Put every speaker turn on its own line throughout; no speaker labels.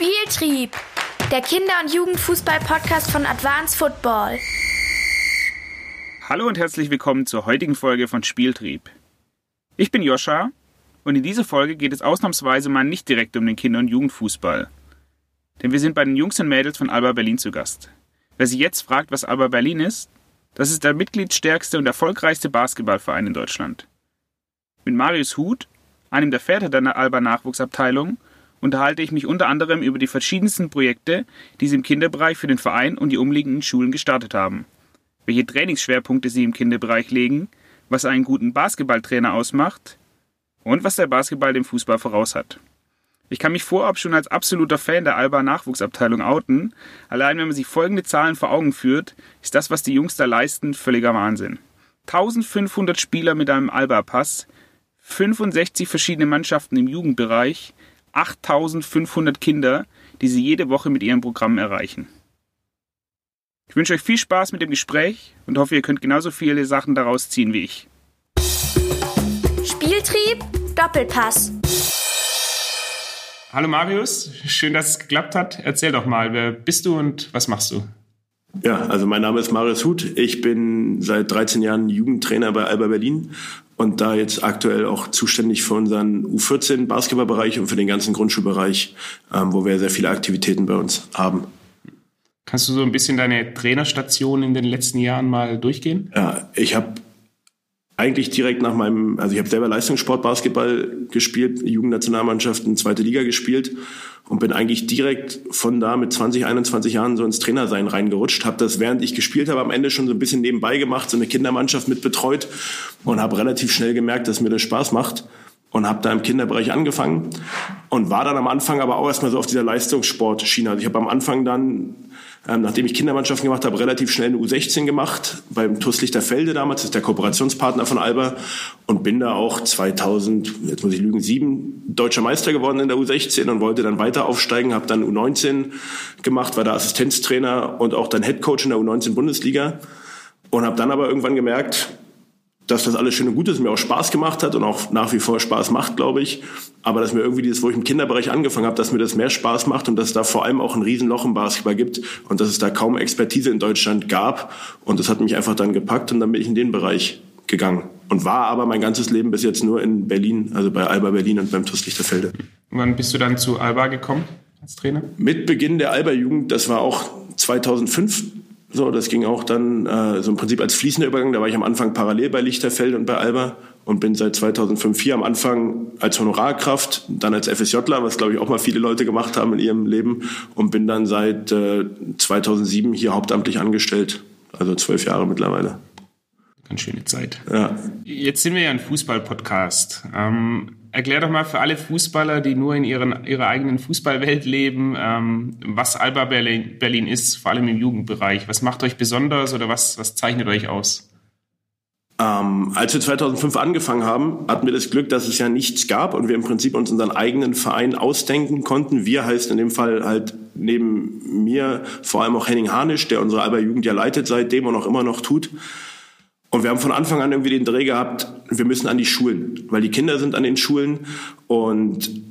Spieltrieb, der Kinder- und Jugendfußball-Podcast von Advanced Football.
Hallo und herzlich willkommen zur heutigen Folge von Spieltrieb. Ich bin Joscha und in dieser Folge geht es ausnahmsweise mal nicht direkt um den Kinder- und Jugendfußball. Denn wir sind bei den Jungs und Mädels von Alba Berlin zu Gast. Wer sich jetzt fragt, was Alba Berlin ist, das ist der mitgliedstärkste und erfolgreichste Basketballverein in Deutschland. Mit Marius Huth, einem der Väter der Alba Nachwuchsabteilung, unterhalte ich mich unter anderem über die verschiedensten Projekte, die sie im Kinderbereich für den Verein und die umliegenden Schulen gestartet haben, welche Trainingsschwerpunkte sie im Kinderbereich legen, was einen guten Basketballtrainer ausmacht und was der Basketball dem Fußball voraus hat. Ich kann mich vorab schon als absoluter Fan der Alba Nachwuchsabteilung outen. Allein wenn man sich folgende Zahlen vor Augen führt, ist das, was die Jungs da leisten, völliger Wahnsinn. 1500 Spieler mit einem Alba-Pass, 65 verschiedene Mannschaften im Jugendbereich, 8500 Kinder, die sie jede Woche mit ihrem Programm erreichen. Ich wünsche euch viel Spaß mit dem Gespräch und hoffe, ihr könnt genauso viele Sachen daraus ziehen wie ich.
Spieltrieb, Doppelpass.
Hallo Marius, schön, dass es geklappt hat. Erzähl doch mal, wer bist du und was machst du?
Ja, also mein Name ist Marius Huth. Ich bin seit 13 Jahren Jugendtrainer bei Alba Berlin und da jetzt aktuell auch zuständig für unseren U14 Basketballbereich und für den ganzen Grundschulbereich, ähm, wo wir sehr viele Aktivitäten bei uns haben.
Kannst du so ein bisschen deine Trainerstation in den letzten Jahren mal durchgehen?
Ja, ich habe eigentlich direkt nach meinem, also ich habe selber Leistungssport Basketball gespielt, Jugendnationalmannschaften, zweite Liga gespielt und bin eigentlich direkt von da mit 20, 21 Jahren so ins Trainersein reingerutscht. Habe das, während ich gespielt habe, am Ende schon so ein bisschen nebenbei gemacht, so eine Kindermannschaft mit betreut und habe relativ schnell gemerkt, dass mir das Spaß macht und habe da im Kinderbereich angefangen und war dann am Anfang aber auch erstmal so auf dieser Leistungssportschiene. Also ich habe am Anfang dann ähm, nachdem ich Kindermannschaften gemacht habe, relativ schnell eine U16 gemacht beim TuS Lichterfelde damals, das ist der Kooperationspartner von Alba und bin da auch 2000, jetzt muss ich lügen, sieben deutscher Meister geworden in der U16 und wollte dann weiter aufsteigen, habe dann U19 gemacht, war da Assistenztrainer und auch dann Headcoach in der U19 Bundesliga und habe dann aber irgendwann gemerkt, dass das alles schön und gut ist, mir auch Spaß gemacht hat und auch nach wie vor Spaß macht, glaube ich. Aber dass mir irgendwie dieses, wo ich im Kinderbereich angefangen habe, dass mir das mehr Spaß macht und dass es da vor allem auch ein Riesenloch im Basketball gibt und dass es da kaum Expertise in Deutschland gab. Und das hat mich einfach dann gepackt und dann bin ich in den Bereich gegangen. Und war aber mein ganzes Leben bis jetzt nur in Berlin, also bei Alba Berlin und beim TuS Lichterfelde.
Wann bist du dann zu Alba gekommen als Trainer?
Mit Beginn der Alba-Jugend, das war auch 2005, so, das ging auch dann äh, so im Prinzip als fließender Übergang. Da war ich am Anfang parallel bei Lichterfeld und bei Alba und bin seit 2005 hier am Anfang als Honorarkraft, dann als FSJler, was glaube ich auch mal viele Leute gemacht haben in ihrem Leben und bin dann seit äh, 2007 hier hauptamtlich angestellt, also zwölf Jahre mittlerweile.
Ganz schöne Zeit. Ja. Jetzt sind wir ja ein Fußball-Podcast. Ähm, erklär doch mal für alle Fußballer, die nur in ihren, ihrer eigenen Fußballwelt leben, ähm, was Alba Berlin, Berlin ist, vor allem im Jugendbereich. Was macht euch besonders oder was, was zeichnet euch aus?
Ähm, als wir 2005 angefangen haben, hatten wir das Glück, dass es ja nichts gab und wir im Prinzip uns unseren eigenen Verein ausdenken konnten. Wir heißt in dem Fall halt neben mir vor allem auch Henning Harnisch, der unsere Alba Jugend ja leitet seitdem und auch immer noch tut. Und wir haben von Anfang an irgendwie den Dreh gehabt, wir müssen an die Schulen, weil die Kinder sind an den Schulen und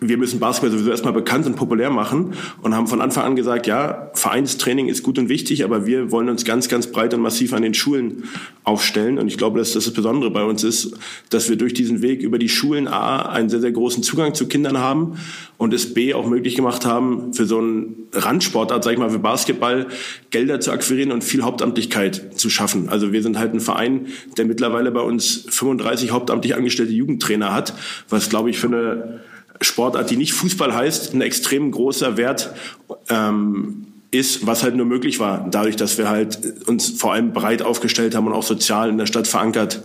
wir müssen Basketball sowieso erstmal bekannt und populär machen und haben von Anfang an gesagt, ja, Vereinstraining ist gut und wichtig, aber wir wollen uns ganz, ganz breit und massiv an den Schulen aufstellen. Und ich glaube, dass das das Besondere bei uns ist, dass wir durch diesen Weg über die Schulen A einen sehr, sehr großen Zugang zu Kindern haben und es B auch möglich gemacht haben, für so einen Randsportart, sag ich mal, für Basketball Gelder zu akquirieren und viel Hauptamtlichkeit zu schaffen. Also wir sind halt ein Verein, der mittlerweile bei uns 35 hauptamtlich angestellte Jugendtrainer hat, was, glaube ich, für eine Sportart, die nicht Fußball heißt, ein extrem großer Wert ähm, ist, was halt nur möglich war, dadurch, dass wir halt uns vor allem breit aufgestellt haben und auch sozial in der Stadt verankert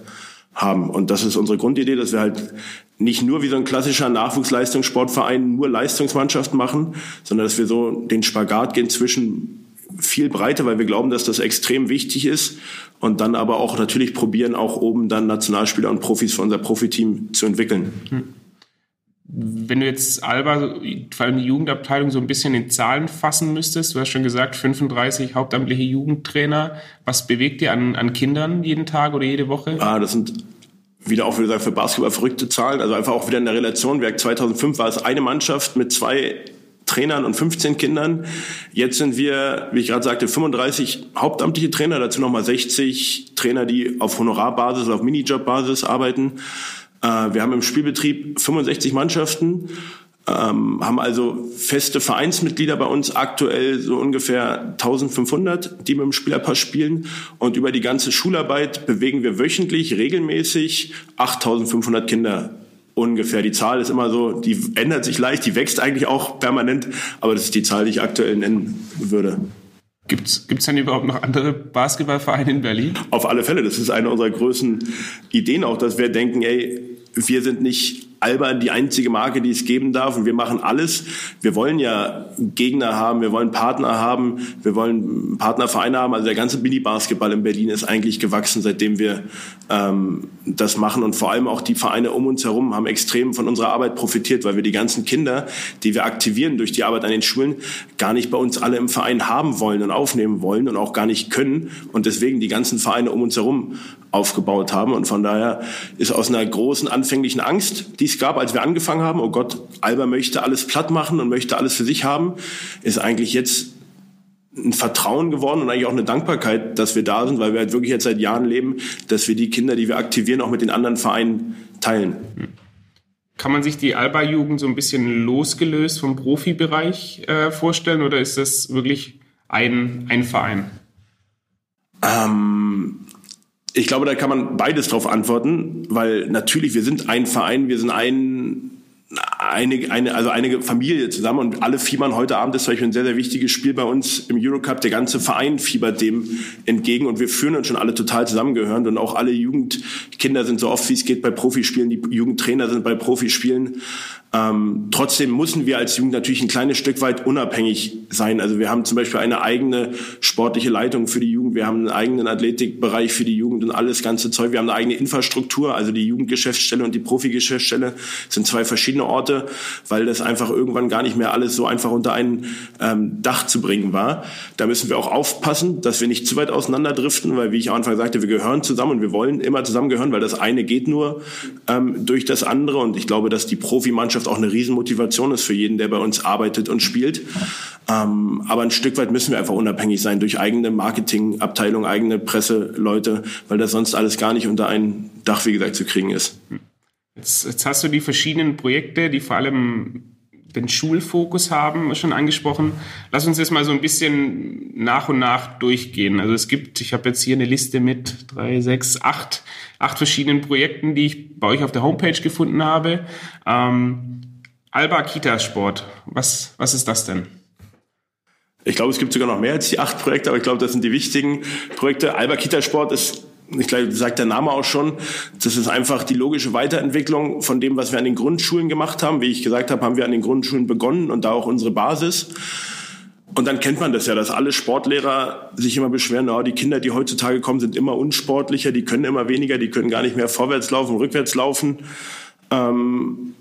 haben. Und das ist unsere Grundidee, dass wir halt nicht nur wie so ein klassischer Nachwuchsleistungssportverein nur Leistungsmannschaften machen, sondern dass wir so den Spagat gehen zwischen viel Breite, weil wir glauben, dass das extrem wichtig ist und dann aber auch natürlich probieren, auch oben dann Nationalspieler und Profis für unser Profiteam zu entwickeln. Hm.
Wenn du jetzt Alba, vor allem die Jugendabteilung, so ein bisschen in Zahlen fassen müsstest, du hast schon gesagt, 35 hauptamtliche Jugendtrainer. Was bewegt ihr an, an Kindern jeden Tag oder jede Woche?
Ah, das sind wieder auch wieder für Basketball verrückte Zahlen. Also einfach auch wieder in der Relation. 2005 war es eine Mannschaft mit zwei Trainern und 15 Kindern. Jetzt sind wir, wie ich gerade sagte, 35 hauptamtliche Trainer, dazu nochmal 60 Trainer, die auf Honorarbasis oder auf Minijobbasis arbeiten. Äh, wir haben im Spielbetrieb 65 Mannschaften ähm, haben also feste Vereinsmitglieder bei uns aktuell so ungefähr 1500, die mit dem Spielerpass spielen und über die ganze Schularbeit bewegen wir wöchentlich regelmäßig 8500 Kinder ungefähr. Die Zahl ist immer so, die ändert sich leicht, die wächst eigentlich auch permanent, aber das ist die Zahl, die ich aktuell nennen würde.
Gibt es denn überhaupt noch andere Basketballvereine in Berlin?
Auf alle Fälle. Das ist eine unserer größten Ideen auch, dass wir denken, ey, wir sind nicht Alba die einzige Marke, die es geben darf. Und wir machen alles. Wir wollen ja Gegner haben, wir wollen Partner haben, wir wollen Partnervereine haben. Also der ganze Mini-Basketball in Berlin ist eigentlich gewachsen, seitdem wir ähm, das machen. Und vor allem auch die Vereine um uns herum haben extrem von unserer Arbeit profitiert, weil wir die ganzen Kinder, die wir aktivieren durch die Arbeit an den Schulen, gar nicht bei uns alle im Verein haben wollen und aufnehmen wollen und auch gar nicht können. Und deswegen die ganzen Vereine um uns herum aufgebaut haben. Und von daher ist aus einer großen anfänglichen Angst, die es gab, als wir angefangen haben, oh Gott, Alba möchte alles platt machen und möchte alles für sich haben, ist eigentlich jetzt ein Vertrauen geworden und eigentlich auch eine Dankbarkeit, dass wir da sind, weil wir halt wirklich jetzt seit Jahren leben, dass wir die Kinder, die wir aktivieren, auch mit den anderen Vereinen teilen.
Kann man sich die Alba-Jugend so ein bisschen losgelöst vom Profibereich äh, vorstellen oder ist das wirklich ein, ein Verein?
Ähm, ich glaube, da kann man beides drauf antworten, weil natürlich, wir sind ein Verein, wir sind ein, eine, eine, also eine Familie zusammen und alle fiebern heute Abend ist zum Beispiel ein sehr, sehr wichtiges Spiel bei uns im Eurocup. Der ganze Verein fiebert dem entgegen und wir führen uns schon alle total zusammengehörend und auch alle Jugendkinder sind so oft wie es geht bei Profispielen, die Jugendtrainer sind bei Profispielen. Ähm, trotzdem müssen wir als Jugend natürlich ein kleines Stück weit unabhängig sein. Also wir haben zum Beispiel eine eigene sportliche Leitung für die Jugend, wir haben einen eigenen Athletikbereich für die Jugend und alles ganze Zeug. Wir haben eine eigene Infrastruktur, also die Jugendgeschäftsstelle und die Profigeschäftsstelle sind zwei verschiedene Orte, weil das einfach irgendwann gar nicht mehr alles so einfach unter ein ähm, Dach zu bringen war. Da müssen wir auch aufpassen, dass wir nicht zu weit auseinanderdriften, weil wie ich am Anfang sagte, wir gehören zusammen und wir wollen immer zusammengehören, weil das eine geht nur ähm, durch das andere und ich glaube, dass die Profimannschaft Mannschaft auch eine Riesenmotivation ist für jeden, der bei uns arbeitet und spielt. Ähm, aber ein Stück weit müssen wir einfach unabhängig sein durch eigene Marketingabteilung, eigene Presseleute, weil das sonst alles gar nicht unter ein Dach, wie gesagt, zu kriegen ist.
Jetzt, jetzt hast du die verschiedenen Projekte, die vor allem den Schulfokus haben, schon angesprochen. Lass uns jetzt mal so ein bisschen nach und nach durchgehen. Also es gibt, ich habe jetzt hier eine Liste mit drei, sechs, acht, acht verschiedenen Projekten, die ich bei euch auf der Homepage gefunden habe. Ähm, Alba Kita Sport, was, was ist das denn?
Ich glaube, es gibt sogar noch mehr als die acht Projekte, aber ich glaube, das sind die wichtigen Projekte. Alba Kita Sport ist ich glaube, sagt der Name auch schon, das ist einfach die logische Weiterentwicklung von dem, was wir an den Grundschulen gemacht haben. Wie ich gesagt habe, haben wir an den Grundschulen begonnen und da auch unsere Basis. Und dann kennt man das ja, dass alle Sportlehrer sich immer beschweren, oh, die Kinder, die heutzutage kommen, sind immer unsportlicher, die können immer weniger, die können gar nicht mehr vorwärts laufen, rückwärts laufen. Ähm,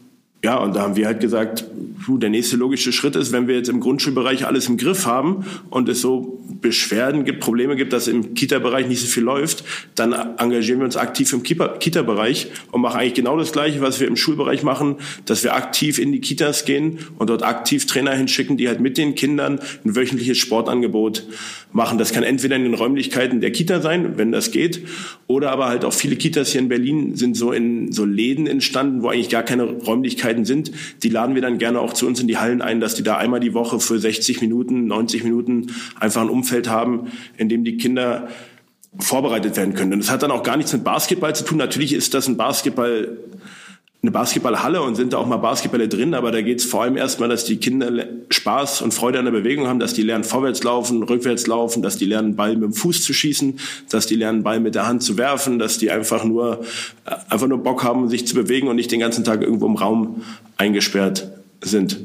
ja, und da haben wir halt gesagt, der nächste logische Schritt ist, wenn wir jetzt im Grundschulbereich alles im Griff haben und es so Beschwerden gibt, Probleme gibt, dass im Kita-Bereich nicht so viel läuft, dann engagieren wir uns aktiv im Kita-Bereich und machen eigentlich genau das Gleiche, was wir im Schulbereich machen, dass wir aktiv in die Kitas gehen und dort aktiv Trainer hinschicken, die halt mit den Kindern ein wöchentliches Sportangebot machen. Das kann entweder in den Räumlichkeiten der Kita sein, wenn das geht, oder aber halt auch viele Kitas hier in Berlin sind so in so Läden entstanden, wo eigentlich gar keine Räumlichkeiten sind. Die laden wir dann gerne auch zu uns in die Hallen ein, dass die da einmal die Woche für 60 Minuten, 90 Minuten einfach ein Umfeld haben, in dem die Kinder vorbereitet werden können. Und das hat dann auch gar nichts mit Basketball zu tun. Natürlich ist das ein Basketball, eine Basketballhalle und sind da auch mal Basketballer drin, aber da geht es vor allem erstmal, dass die Kinder Spaß und Freude an der Bewegung haben, dass die lernen vorwärts laufen, rückwärts laufen, dass die lernen Ball mit dem Fuß zu schießen, dass die lernen Ball mit der Hand zu werfen, dass die einfach nur äh, einfach nur Bock haben, sich zu bewegen und nicht den ganzen Tag irgendwo im Raum eingesperrt sind.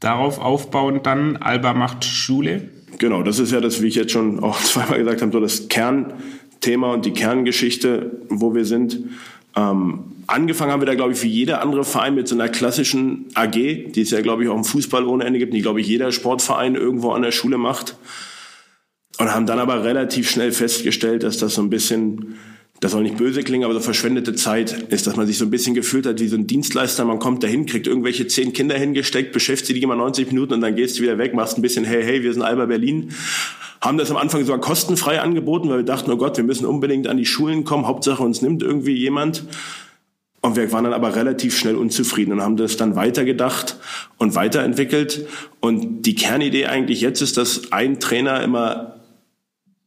Darauf aufbauend dann Alba macht Schule.
Genau, das ist ja das, wie ich jetzt schon auch zweimal gesagt habe, so das Kernthema und die Kerngeschichte, wo wir sind. Ähm, angefangen haben wir da, glaube ich, wie jeder andere Verein mit so einer klassischen AG, die es ja, glaube ich, auch im Fußball ohne Ende gibt, die, glaube ich, jeder Sportverein irgendwo an der Schule macht. Und haben dann aber relativ schnell festgestellt, dass das so ein bisschen das soll nicht böse klingen, aber so verschwendete Zeit ist, dass man sich so ein bisschen gefühlt hat wie so ein Dienstleister. Man kommt dahin, kriegt irgendwelche zehn Kinder hingesteckt, beschäftigt die immer 90 Minuten und dann gehst du wieder weg, machst ein bisschen, hey, hey, wir sind Alba Berlin. Haben das am Anfang sogar kostenfrei angeboten, weil wir dachten, oh Gott, wir müssen unbedingt an die Schulen kommen. Hauptsache uns nimmt irgendwie jemand. Und wir waren dann aber relativ schnell unzufrieden und haben das dann weitergedacht und weiterentwickelt. Und die Kernidee eigentlich jetzt ist, dass ein Trainer immer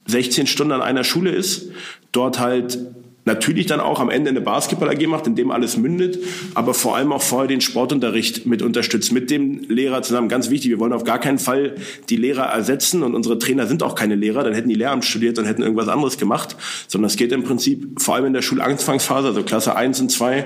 16 Stunden an einer Schule ist, dort halt natürlich dann auch am Ende eine Basketball-AG macht, in dem alles mündet, aber vor allem auch vorher den Sportunterricht mit unterstützt, mit dem Lehrer zusammen. Ganz wichtig, wir wollen auf gar keinen Fall die Lehrer ersetzen und unsere Trainer sind auch keine Lehrer, dann hätten die Lehramt studiert und hätten irgendwas anderes gemacht, sondern es geht im Prinzip vor allem in der Schulanfangsphase, also Klasse 1 und 2,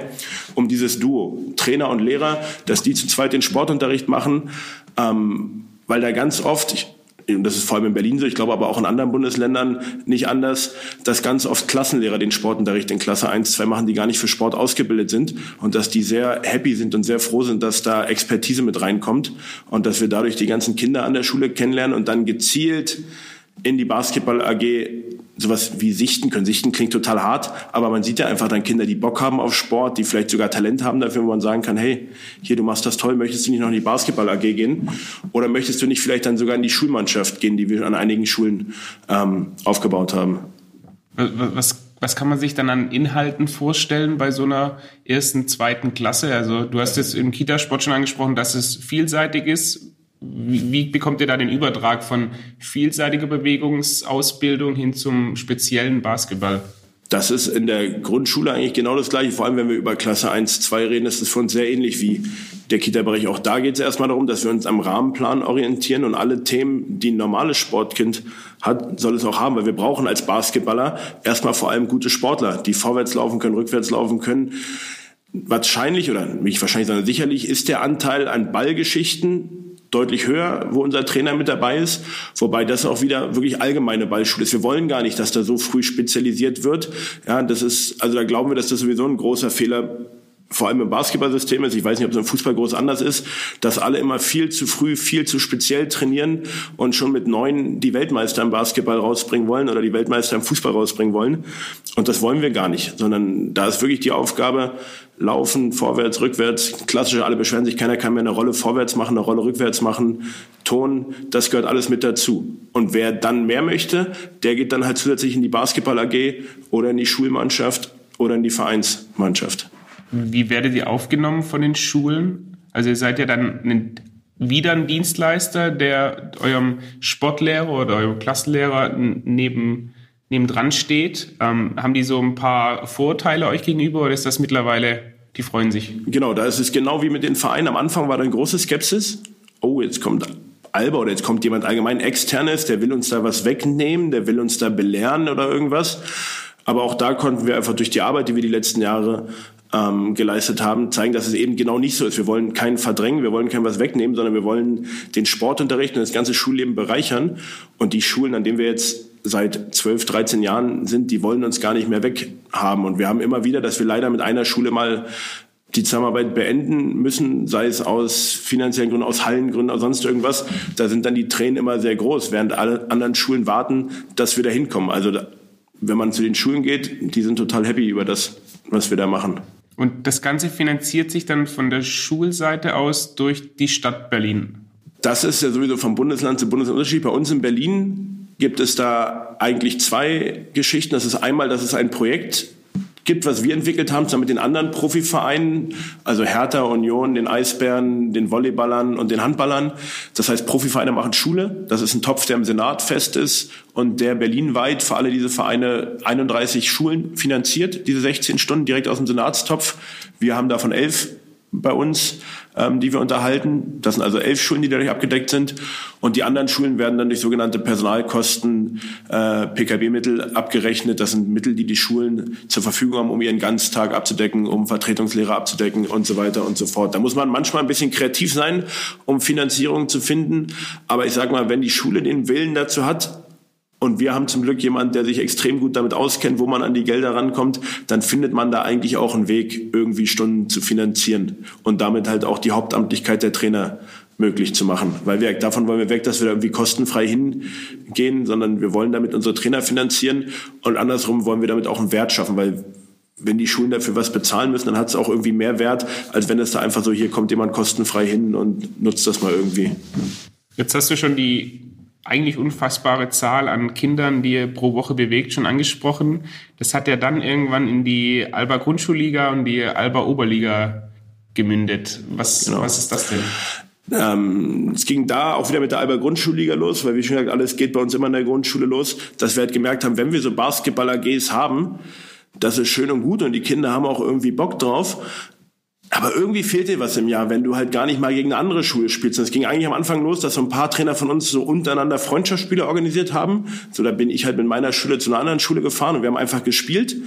um dieses Duo, Trainer und Lehrer, dass die zu zweit den Sportunterricht machen, ähm, weil da ganz oft, ich das ist vor allem in Berlin so, ich glaube aber auch in anderen Bundesländern nicht anders, dass ganz oft Klassenlehrer den Sportunterricht in Klasse 1, 2 machen, die gar nicht für Sport ausgebildet sind. Und dass die sehr happy sind und sehr froh sind, dass da Expertise mit reinkommt. Und dass wir dadurch die ganzen Kinder an der Schule kennenlernen und dann gezielt in die Basketball AG sowas wie sichten können. Sichten klingt total hart, aber man sieht ja einfach dann Kinder, die Bock haben auf Sport, die vielleicht sogar Talent haben dafür, wo man sagen kann, hey, hier, du machst das toll, möchtest du nicht noch in die Basketball AG gehen? Oder möchtest du nicht vielleicht dann sogar in die Schulmannschaft gehen, die wir an einigen Schulen ähm, aufgebaut haben?
Was, was kann man sich dann an Inhalten vorstellen bei so einer ersten, zweiten Klasse? Also du hast jetzt im Kitasport schon angesprochen, dass es vielseitig ist. Wie, bekommt ihr da den Übertrag von vielseitiger Bewegungsausbildung hin zum speziellen Basketball?
Das ist in der Grundschule eigentlich genau das Gleiche. Vor allem, wenn wir über Klasse 1, 2 reden, ist es für uns sehr ähnlich wie der Kita-Bereich. Auch da geht es erstmal darum, dass wir uns am Rahmenplan orientieren und alle Themen, die ein normales Sportkind hat, soll es auch haben, weil wir brauchen als Basketballer erstmal vor allem gute Sportler, die vorwärts laufen können, rückwärts laufen können. Wahrscheinlich oder nicht wahrscheinlich, sondern sicherlich ist der Anteil an Ballgeschichten deutlich höher, wo unser Trainer mit dabei ist, wobei das auch wieder wirklich allgemeine Ballschule ist. Wir wollen gar nicht, dass da so früh spezialisiert wird. Ja, das ist, also da glauben wir, dass das sowieso ein großer Fehler vor allem im Basketballsystem ist, ich weiß nicht, ob es im Fußball groß anders ist, dass alle immer viel zu früh, viel zu speziell trainieren und schon mit neun die Weltmeister im Basketball rausbringen wollen oder die Weltmeister im Fußball rausbringen wollen. Und das wollen wir gar nicht, sondern da ist wirklich die Aufgabe, laufen, vorwärts, rückwärts, klassisch, alle beschweren sich, keiner kann mehr eine Rolle vorwärts machen, eine Rolle rückwärts machen, Ton, das gehört alles mit dazu. Und wer dann mehr möchte, der geht dann halt zusätzlich in die Basketball AG oder in die Schulmannschaft oder in die Vereinsmannschaft.
Wie werdet ihr aufgenommen von den Schulen? Also ihr seid ja dann ein, wieder ein Dienstleister, der eurem Sportlehrer oder eurem Klassenlehrer neben nebendran steht. Ähm, haben die so ein paar Vorteile euch gegenüber oder ist das mittlerweile, die freuen sich?
Genau, da ist es genau wie mit den Vereinen. Am Anfang war da eine große Skepsis. Oh, jetzt kommt Alba oder jetzt kommt jemand allgemein externes, der will uns da was wegnehmen, der will uns da belehren oder irgendwas. Aber auch da konnten wir einfach durch die Arbeit, die wir die letzten Jahre ähm, geleistet haben, zeigen, dass es eben genau nicht so ist. Wir wollen keinen verdrängen, wir wollen kein was wegnehmen, sondern wir wollen den Sportunterricht und das ganze Schulleben bereichern. Und die Schulen, an denen wir jetzt seit 12, 13 Jahren sind, die wollen uns gar nicht mehr weghaben. Und wir haben immer wieder, dass wir leider mit einer Schule mal die Zusammenarbeit beenden müssen, sei es aus finanziellen Gründen, aus Hallengründen oder sonst irgendwas. Da sind dann die Tränen immer sehr groß, während alle anderen Schulen warten, dass wir da hinkommen. Also wenn man zu den Schulen geht, die sind total happy über das, was wir da machen.
Und das Ganze finanziert sich dann von der Schulseite aus durch die Stadt Berlin?
Das ist ja sowieso vom Bundesland zu Bundesland unterschiedlich. Bei uns in Berlin gibt es da eigentlich zwei Geschichten. Das ist einmal, dass es ein Projekt gibt, was wir entwickelt haben, zusammen mit den anderen Profivereinen, also Hertha, Union, den Eisbären, den Volleyballern und den Handballern. Das heißt, Profivereine machen Schule. Das ist ein Topf, der im Senat fest ist und der berlinweit für alle diese Vereine 31 Schulen finanziert, diese 16 Stunden direkt aus dem Senatstopf. Wir haben davon elf bei uns, ähm, die wir unterhalten. Das sind also elf Schulen, die dadurch abgedeckt sind. Und die anderen Schulen werden dann durch sogenannte Personalkosten, äh, PKB-Mittel abgerechnet. Das sind Mittel, die die Schulen zur Verfügung haben, um ihren Ganztag abzudecken, um Vertretungslehrer abzudecken und so weiter und so fort. Da muss man manchmal ein bisschen kreativ sein, um Finanzierung zu finden. Aber ich sage mal, wenn die Schule den Willen dazu hat, und wir haben zum Glück jemanden, der sich extrem gut damit auskennt, wo man an die Gelder rankommt. Dann findet man da eigentlich auch einen Weg, irgendwie Stunden zu finanzieren und damit halt auch die Hauptamtlichkeit der Trainer möglich zu machen. Weil wir, davon wollen wir weg, dass wir da irgendwie kostenfrei hingehen, sondern wir wollen damit unsere Trainer finanzieren und andersrum wollen wir damit auch einen Wert schaffen, weil wenn die Schulen dafür was bezahlen müssen, dann hat es auch irgendwie mehr Wert, als wenn es da einfach so, hier kommt jemand kostenfrei hin und nutzt das mal irgendwie.
Jetzt hast du schon die eigentlich unfassbare Zahl an Kindern, die ihr pro Woche bewegt, schon angesprochen. Das hat ja dann irgendwann in die Alba Grundschulliga und die Alba Oberliga gemündet. Was, genau. was ist das denn?
Ähm, es ging da auch wieder mit der Alba Grundschulliga los, weil wie schon gesagt, alles geht bei uns immer in der Grundschule los, dass wir halt gemerkt haben, wenn wir so Basketball-AGs haben, das ist schön und gut und die Kinder haben auch irgendwie Bock drauf. Aber irgendwie fehlt dir was im Jahr, wenn du halt gar nicht mal gegen eine andere Schule spielst. Und es ging eigentlich am Anfang los, dass so ein paar Trainer von uns so untereinander Freundschaftsspiele organisiert haben. So, da bin ich halt mit meiner Schule zu einer anderen Schule gefahren und wir haben einfach gespielt.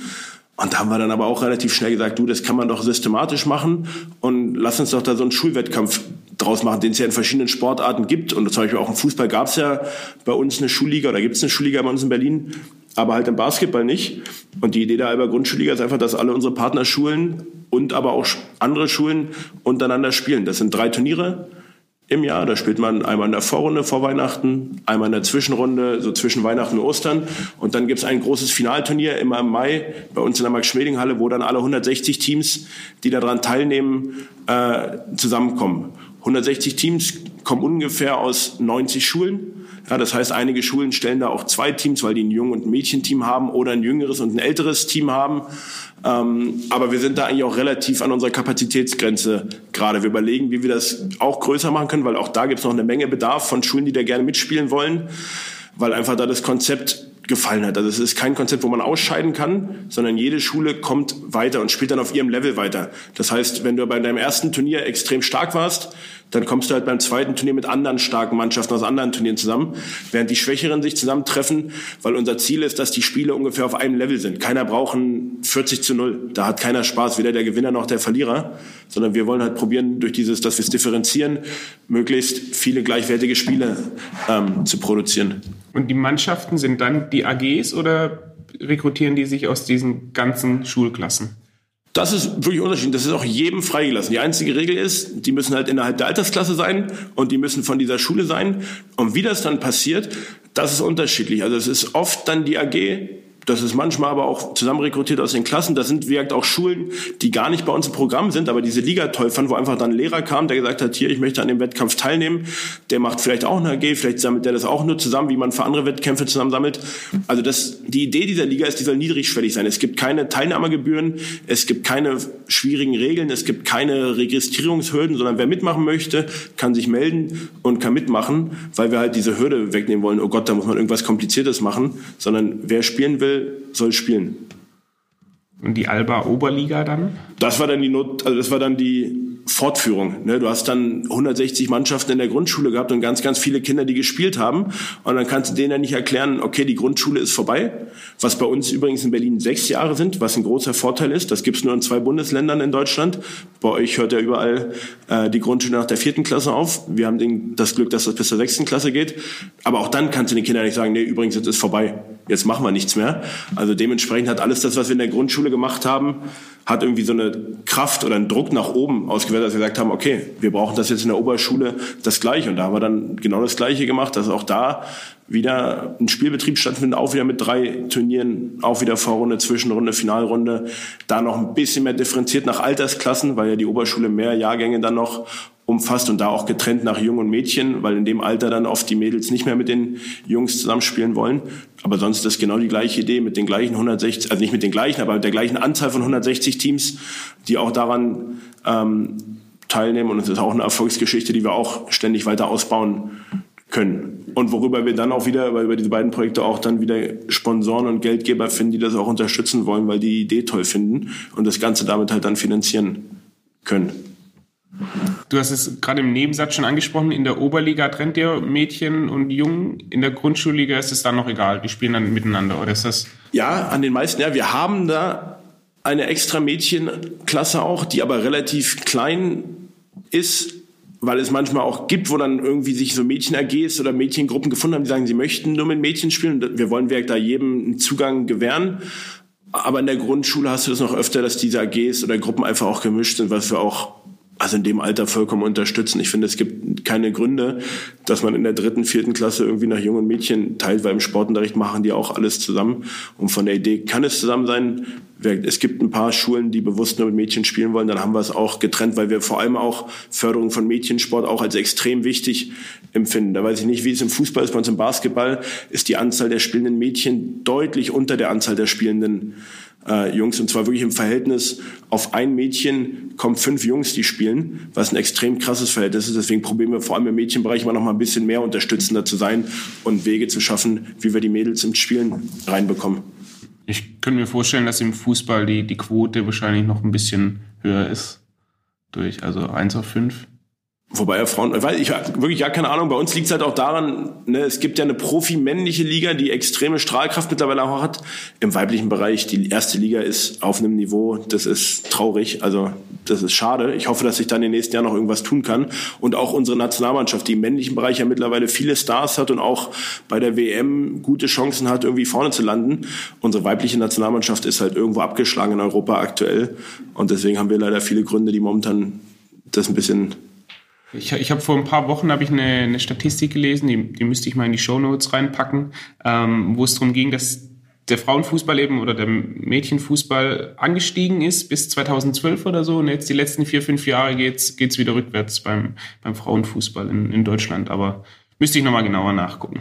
Und da haben wir dann aber auch relativ schnell gesagt, du, das kann man doch systematisch machen und lass uns doch da so einen Schulwettkampf draus machen, den es ja in verschiedenen Sportarten gibt. Und zum Beispiel auch im Fußball gab es ja bei uns eine Schulliga oder gibt es eine Schulliga bei uns in Berlin, aber halt im Basketball nicht. Und die Idee der Alba Grundschulliga ist einfach, dass alle unsere Partnerschulen und aber auch andere Schulen untereinander spielen. Das sind drei Turniere im Jahr. Da spielt man einmal in der Vorrunde vor Weihnachten, einmal in der Zwischenrunde, so zwischen Weihnachten und Ostern. Und dann gibt es ein großes Finalturnier immer im Mai bei uns in der Max-Schmeling-Halle, wo dann alle 160 Teams, die daran teilnehmen, äh, zusammenkommen. 160 Teams kommen ungefähr aus 90 Schulen. Ja, das heißt, einige Schulen stellen da auch zwei Teams, weil die ein Jung- und ein Mädchenteam haben oder ein jüngeres und ein älteres Team haben. Ähm, aber wir sind da eigentlich auch relativ an unserer Kapazitätsgrenze gerade. Wir überlegen, wie wir das auch größer machen können, weil auch da gibt es noch eine Menge Bedarf von Schulen, die da gerne mitspielen wollen, weil einfach da das Konzept gefallen hat. Also es ist kein Konzept, wo man ausscheiden kann, sondern jede Schule kommt weiter und spielt dann auf ihrem Level weiter. Das heißt, wenn du bei deinem ersten Turnier extrem stark warst, dann kommst du halt beim zweiten Turnier mit anderen starken Mannschaften aus anderen Turnieren zusammen, während die Schwächeren sich zusammentreffen, weil unser Ziel ist, dass die Spiele ungefähr auf einem Level sind. Keiner braucht ein 40 zu 0. Da hat keiner Spaß, weder der Gewinner noch der Verlierer, sondern wir wollen halt probieren, durch dieses, dass wir es differenzieren, möglichst viele gleichwertige Spiele ähm, zu produzieren.
Und die Mannschaften sind dann die AGs oder rekrutieren die sich aus diesen ganzen Schulklassen?
Das ist wirklich unterschiedlich. Das ist auch jedem freigelassen. Die einzige Regel ist, die müssen halt innerhalb der Altersklasse sein und die müssen von dieser Schule sein. Und wie das dann passiert, das ist unterschiedlich. Also es ist oft dann die AG, das ist manchmal aber auch zusammen rekrutiert aus den Klassen. Das sind, wie gesagt, auch Schulen, die gar nicht bei uns im Programm sind, aber diese Liga toll wo einfach dann ein Lehrer kam, der gesagt hat, hier, ich möchte an dem Wettkampf teilnehmen. Der macht vielleicht auch eine AG, vielleicht sammelt der das auch nur zusammen, wie man für andere Wettkämpfe zusammen sammelt. Also das, die Idee dieser Liga ist, die soll niedrigschwellig sein. Es gibt keine Teilnahmegebühren, es gibt keine schwierigen Regeln, es gibt keine Registrierungshürden, sondern wer mitmachen möchte, kann sich melden und kann mitmachen, weil wir halt diese Hürde wegnehmen wollen, oh Gott, da muss man irgendwas Kompliziertes machen, sondern wer spielen will, soll spielen.
Und die Alba Oberliga dann?
Das war dann die Not, also das war dann die Fortführung. Ne? Du hast dann 160 Mannschaften in der Grundschule gehabt und ganz, ganz viele Kinder, die gespielt haben. Und dann kannst du denen ja nicht erklären, okay, die Grundschule ist vorbei. Was bei uns übrigens in Berlin sechs Jahre sind, was ein großer Vorteil ist. Das gibt's nur in zwei Bundesländern in Deutschland. Bei euch hört ja überall äh, die Grundschule nach der vierten Klasse auf. Wir haben den, das Glück, dass das bis zur sechsten Klasse geht. Aber auch dann kannst du den Kindern nicht sagen, nee, übrigens, jetzt ist vorbei. Jetzt machen wir nichts mehr. Also dementsprechend hat alles das, was wir in der Grundschule gemacht haben, hat irgendwie so eine Kraft oder einen Druck nach oben ausgewählt, dass wir gesagt haben, okay, wir brauchen das jetzt in der Oberschule das Gleiche. Und da haben wir dann genau das Gleiche gemacht, dass auch da wieder ein Spielbetrieb stattfindet, auch wieder mit drei Turnieren, auch wieder Vorrunde, Zwischenrunde, Finalrunde, da noch ein bisschen mehr differenziert nach Altersklassen, weil ja die Oberschule mehr Jahrgänge dann noch umfasst und da auch getrennt nach Jung und Mädchen, weil in dem Alter dann oft die Mädels nicht mehr mit den Jungs zusammenspielen wollen. Aber sonst ist das genau die gleiche Idee mit den gleichen 160, also nicht mit den gleichen, aber mit der gleichen Anzahl von 160 Teams, die auch daran ähm, teilnehmen. Und es ist auch eine Erfolgsgeschichte, die wir auch ständig weiter ausbauen können. Und worüber wir dann auch wieder, weil über diese beiden Projekte auch dann wieder Sponsoren und Geldgeber finden, die das auch unterstützen wollen, weil die die Idee toll finden und das Ganze damit halt dann finanzieren können.
Du hast es gerade im Nebensatz schon angesprochen, in der Oberliga trennt ihr Mädchen und Jungen, in der Grundschulliga ist es dann noch egal, die spielen dann miteinander, oder ist das?
Ja, an den meisten, ja, wir haben da eine extra Mädchenklasse auch, die aber relativ klein ist, weil es manchmal auch gibt, wo dann irgendwie sich so Mädchen-AGs oder Mädchengruppen gefunden haben, die sagen, sie möchten nur mit Mädchen spielen. Wir wollen da jedem einen Zugang gewähren. Aber in der Grundschule hast du das noch öfter, dass diese AGs oder Gruppen einfach auch gemischt sind, was wir auch also in dem Alter vollkommen unterstützen. Ich finde, es gibt keine Gründe, dass man in der dritten, vierten Klasse irgendwie nach jungen Mädchen teilt, weil im Sportunterricht machen die auch alles zusammen. Und von der Idee kann es zusammen sein. Es gibt ein paar Schulen, die bewusst nur mit Mädchen spielen wollen. Dann haben wir es auch getrennt, weil wir vor allem auch Förderung von Mädchensport auch als extrem wichtig empfinden. Da weiß ich nicht, wie es im Fußball ist. Bei uns im Basketball ist die Anzahl der spielenden Mädchen deutlich unter der Anzahl der spielenden äh, Jungs. Und zwar wirklich im Verhältnis auf ein Mädchen kommen fünf Jungs, die spielen, was ein extrem krasses Verhältnis ist. Deswegen probieren wir vor allem im Mädchenbereich immer noch mal ein bisschen mehr unterstützender zu sein und Wege zu schaffen, wie wir die Mädels im Spielen reinbekommen.
Ich könnte mir vorstellen, dass im Fußball die, die Quote wahrscheinlich noch ein bisschen höher ist. Durch, also eins auf fünf.
Wobei Frauen, weil ich wirklich ja keine Ahnung, bei uns liegt es halt auch daran, ne, es gibt ja eine Profi-männliche Liga, die extreme Strahlkraft mittlerweile auch hat. Im weiblichen Bereich, die erste Liga ist auf einem Niveau, das ist traurig, also das ist schade. Ich hoffe, dass sich dann in den nächsten Jahren noch irgendwas tun kann. Und auch unsere Nationalmannschaft, die im männlichen Bereich ja mittlerweile viele Stars hat und auch bei der WM gute Chancen hat, irgendwie vorne zu landen. Unsere weibliche Nationalmannschaft ist halt irgendwo abgeschlagen in Europa aktuell. Und deswegen haben wir leider viele Gründe, die momentan das ein bisschen
ich, ich habe vor ein paar Wochen habe ich eine, eine Statistik gelesen, die, die müsste ich mal in die Show Notes reinpacken, ähm, wo es darum ging, dass der Frauenfußball eben oder der Mädchenfußball angestiegen ist bis 2012 oder so und jetzt die letzten vier, fünf Jahre geht's geht's wieder rückwärts beim, beim Frauenfußball in, in Deutschland. Aber müsste ich nochmal genauer nachgucken.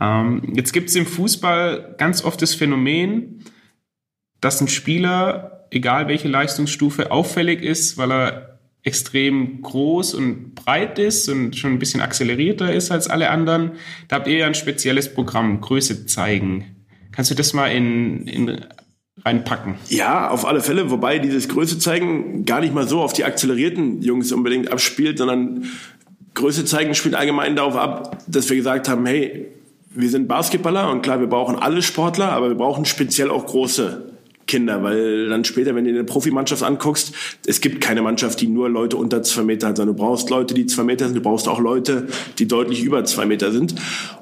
Ähm, jetzt gibt's im Fußball ganz oft das Phänomen, dass ein Spieler, egal welche Leistungsstufe, auffällig ist, weil er extrem groß und breit ist und schon ein bisschen akzelerierter ist als alle anderen. Da habt ihr ja ein spezielles Programm, Größe zeigen. Kannst du das mal in, in reinpacken?
Ja, auf alle Fälle. Wobei dieses Größe zeigen gar nicht mal so auf die akzelerierten Jungs unbedingt abspielt, sondern Größe zeigen spielt allgemein darauf ab, dass wir gesagt haben, hey, wir sind Basketballer und klar, wir brauchen alle Sportler, aber wir brauchen speziell auch große Kinder, weil dann später, wenn du eine Profimannschaft anguckst, es gibt keine Mannschaft, die nur Leute unter zwei Meter hat, sondern du brauchst Leute, die zwei Meter sind, du brauchst auch Leute, die deutlich über zwei Meter sind.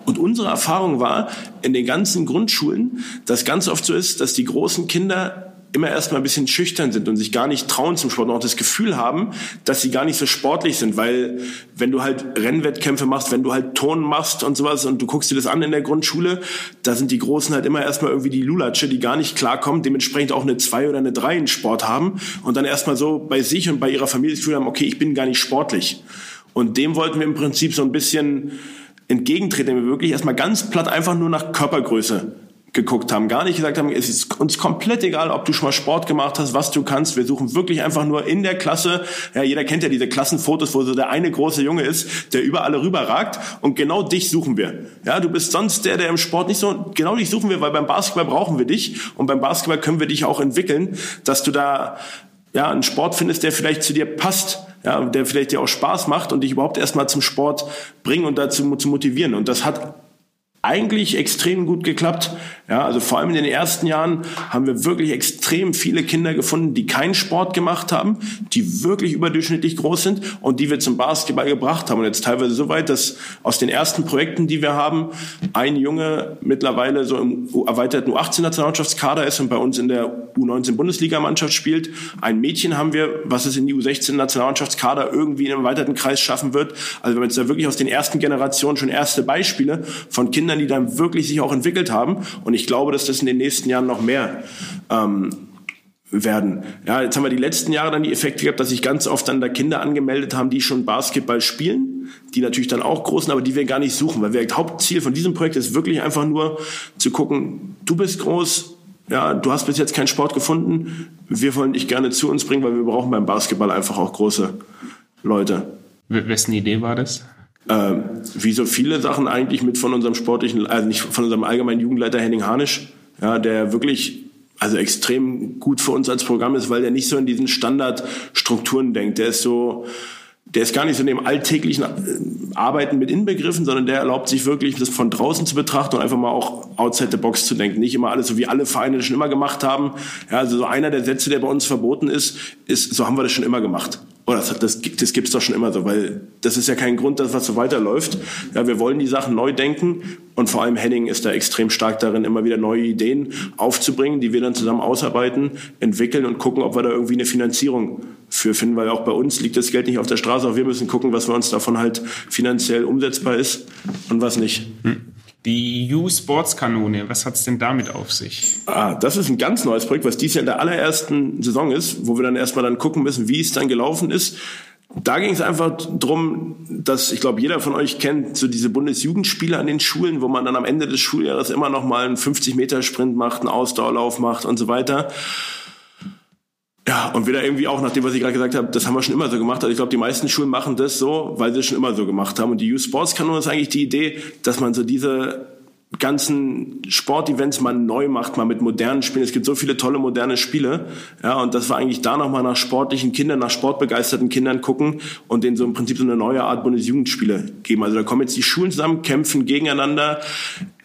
Und unsere Erfahrung war in den ganzen Grundschulen, dass ganz oft so ist, dass die großen Kinder immer erstmal ein bisschen schüchtern sind und sich gar nicht trauen zum Sport und auch das Gefühl haben, dass sie gar nicht so sportlich sind, weil wenn du halt Rennwettkämpfe machst, wenn du halt Turnen machst und sowas und du guckst dir das an in der Grundschule, da sind die Großen halt immer erstmal irgendwie die Lulatsche, die gar nicht klarkommen, dementsprechend auch eine zwei oder eine drei in Sport haben und dann erstmal so bei sich und bei ihrer Familie das Gefühl haben, okay, ich bin gar nicht sportlich. Und dem wollten wir im Prinzip so ein bisschen entgegentreten, wir wirklich erstmal ganz platt einfach nur nach Körpergröße geguckt haben, gar nicht gesagt haben, es ist uns komplett egal, ob du schon mal Sport gemacht hast, was du kannst. Wir suchen wirklich einfach nur in der Klasse. Ja, jeder kennt ja diese Klassenfotos, wo so der eine große Junge ist, der über alle rüberragt. Und genau dich suchen wir. Ja, du bist sonst der, der im Sport nicht so. Genau dich suchen wir, weil beim Basketball brauchen wir dich und beim Basketball können wir dich auch entwickeln, dass du da ja einen Sport findest, der vielleicht zu dir passt. Ja, der vielleicht dir auch Spaß macht und dich überhaupt erstmal zum Sport bringen und dazu zu motivieren. Und das hat eigentlich extrem gut geklappt. Ja, also vor allem in den ersten Jahren haben wir wirklich extrem viele Kinder gefunden, die keinen Sport gemacht haben, die wirklich überdurchschnittlich groß sind und die wir zum Basketball gebracht haben. Und jetzt teilweise so weit, dass aus den ersten Projekten, die wir haben, ein Junge mittlerweile so im erweiterten U18-Nationalmannschaftskader ist und bei uns in der U19-Bundesligamannschaft spielt. Ein Mädchen haben wir, was es in die U16-Nationalmannschaftskader irgendwie in einem erweiterten Kreis schaffen wird. Also wir haben jetzt da wirklich aus den ersten Generationen schon erste Beispiele von Kindern, Kindern, die dann wirklich sich auch entwickelt haben. Und ich glaube, dass das in den nächsten Jahren noch mehr ähm, werden. Ja, jetzt haben wir die letzten Jahre dann die Effekte gehabt, dass sich ganz oft dann da Kinder angemeldet haben, die schon Basketball spielen, die natürlich dann auch groß sind, aber die wir gar nicht suchen, weil wir Hauptziel von diesem Projekt ist wirklich einfach nur zu gucken, du bist groß, ja, du hast bis jetzt keinen Sport gefunden, wir wollen dich gerne zu uns bringen, weil wir brauchen beim Basketball einfach auch große Leute.
Wessen Idee war das?
Äh, wie so viele Sachen eigentlich mit von unserem sportlichen, also nicht von unserem allgemeinen Jugendleiter Henning Harnisch, ja, der wirklich also extrem gut für uns als Programm ist, weil der nicht so in diesen Standardstrukturen denkt. Der ist so, der ist gar nicht so in dem alltäglichen äh, Arbeiten mit inbegriffen, sondern der erlaubt sich wirklich, das von draußen zu betrachten und einfach mal auch outside the box zu denken. Nicht immer alles so wie alle Vereine das schon immer gemacht haben. Ja, also so einer der Sätze, der bei uns verboten ist, ist, so haben wir das schon immer gemacht. Oder das, das, das gibt's doch schon immer so, weil das ist ja kein Grund, dass was so weiterläuft. Ja, wir wollen die Sachen neu denken und vor allem Henning ist da extrem stark darin, immer wieder neue Ideen aufzubringen, die wir dann zusammen ausarbeiten, entwickeln und gucken, ob wir da irgendwie eine Finanzierung für finden, weil auch bei uns liegt das Geld nicht auf der Straße, auch wir müssen gucken, was für uns davon halt finanziell umsetzbar ist und was nicht. Hm.
Die U-Sports-Kanone, was hat's denn damit auf sich?
Ah, das ist ein ganz neues Projekt, was dies Jahr in der allerersten Saison ist, wo wir dann erstmal dann gucken müssen, wie es dann gelaufen ist. Da ging es einfach drum, dass ich glaube, jeder von euch kennt so diese Bundesjugendspiele an den Schulen, wo man dann am Ende des Schuljahres immer noch mal einen 50-Meter-Sprint macht, einen Ausdauerlauf macht und so weiter. Ja, und wieder irgendwie auch nach dem, was ich gerade gesagt habe, das haben wir schon immer so gemacht. Also ich glaube, die meisten Schulen machen das so, weil sie es schon immer so gemacht haben. Und die Youth Sports Kanone ist eigentlich die Idee, dass man so diese ganzen Sportevents mal neu macht, mal mit modernen Spielen. Es gibt so viele tolle moderne Spiele. Ja, und das war eigentlich da nochmal nach sportlichen Kindern, nach sportbegeisterten Kindern gucken und denen so im Prinzip so eine neue Art Bundesjugendspiele geben. Also da kommen jetzt die Schulen zusammen, kämpfen gegeneinander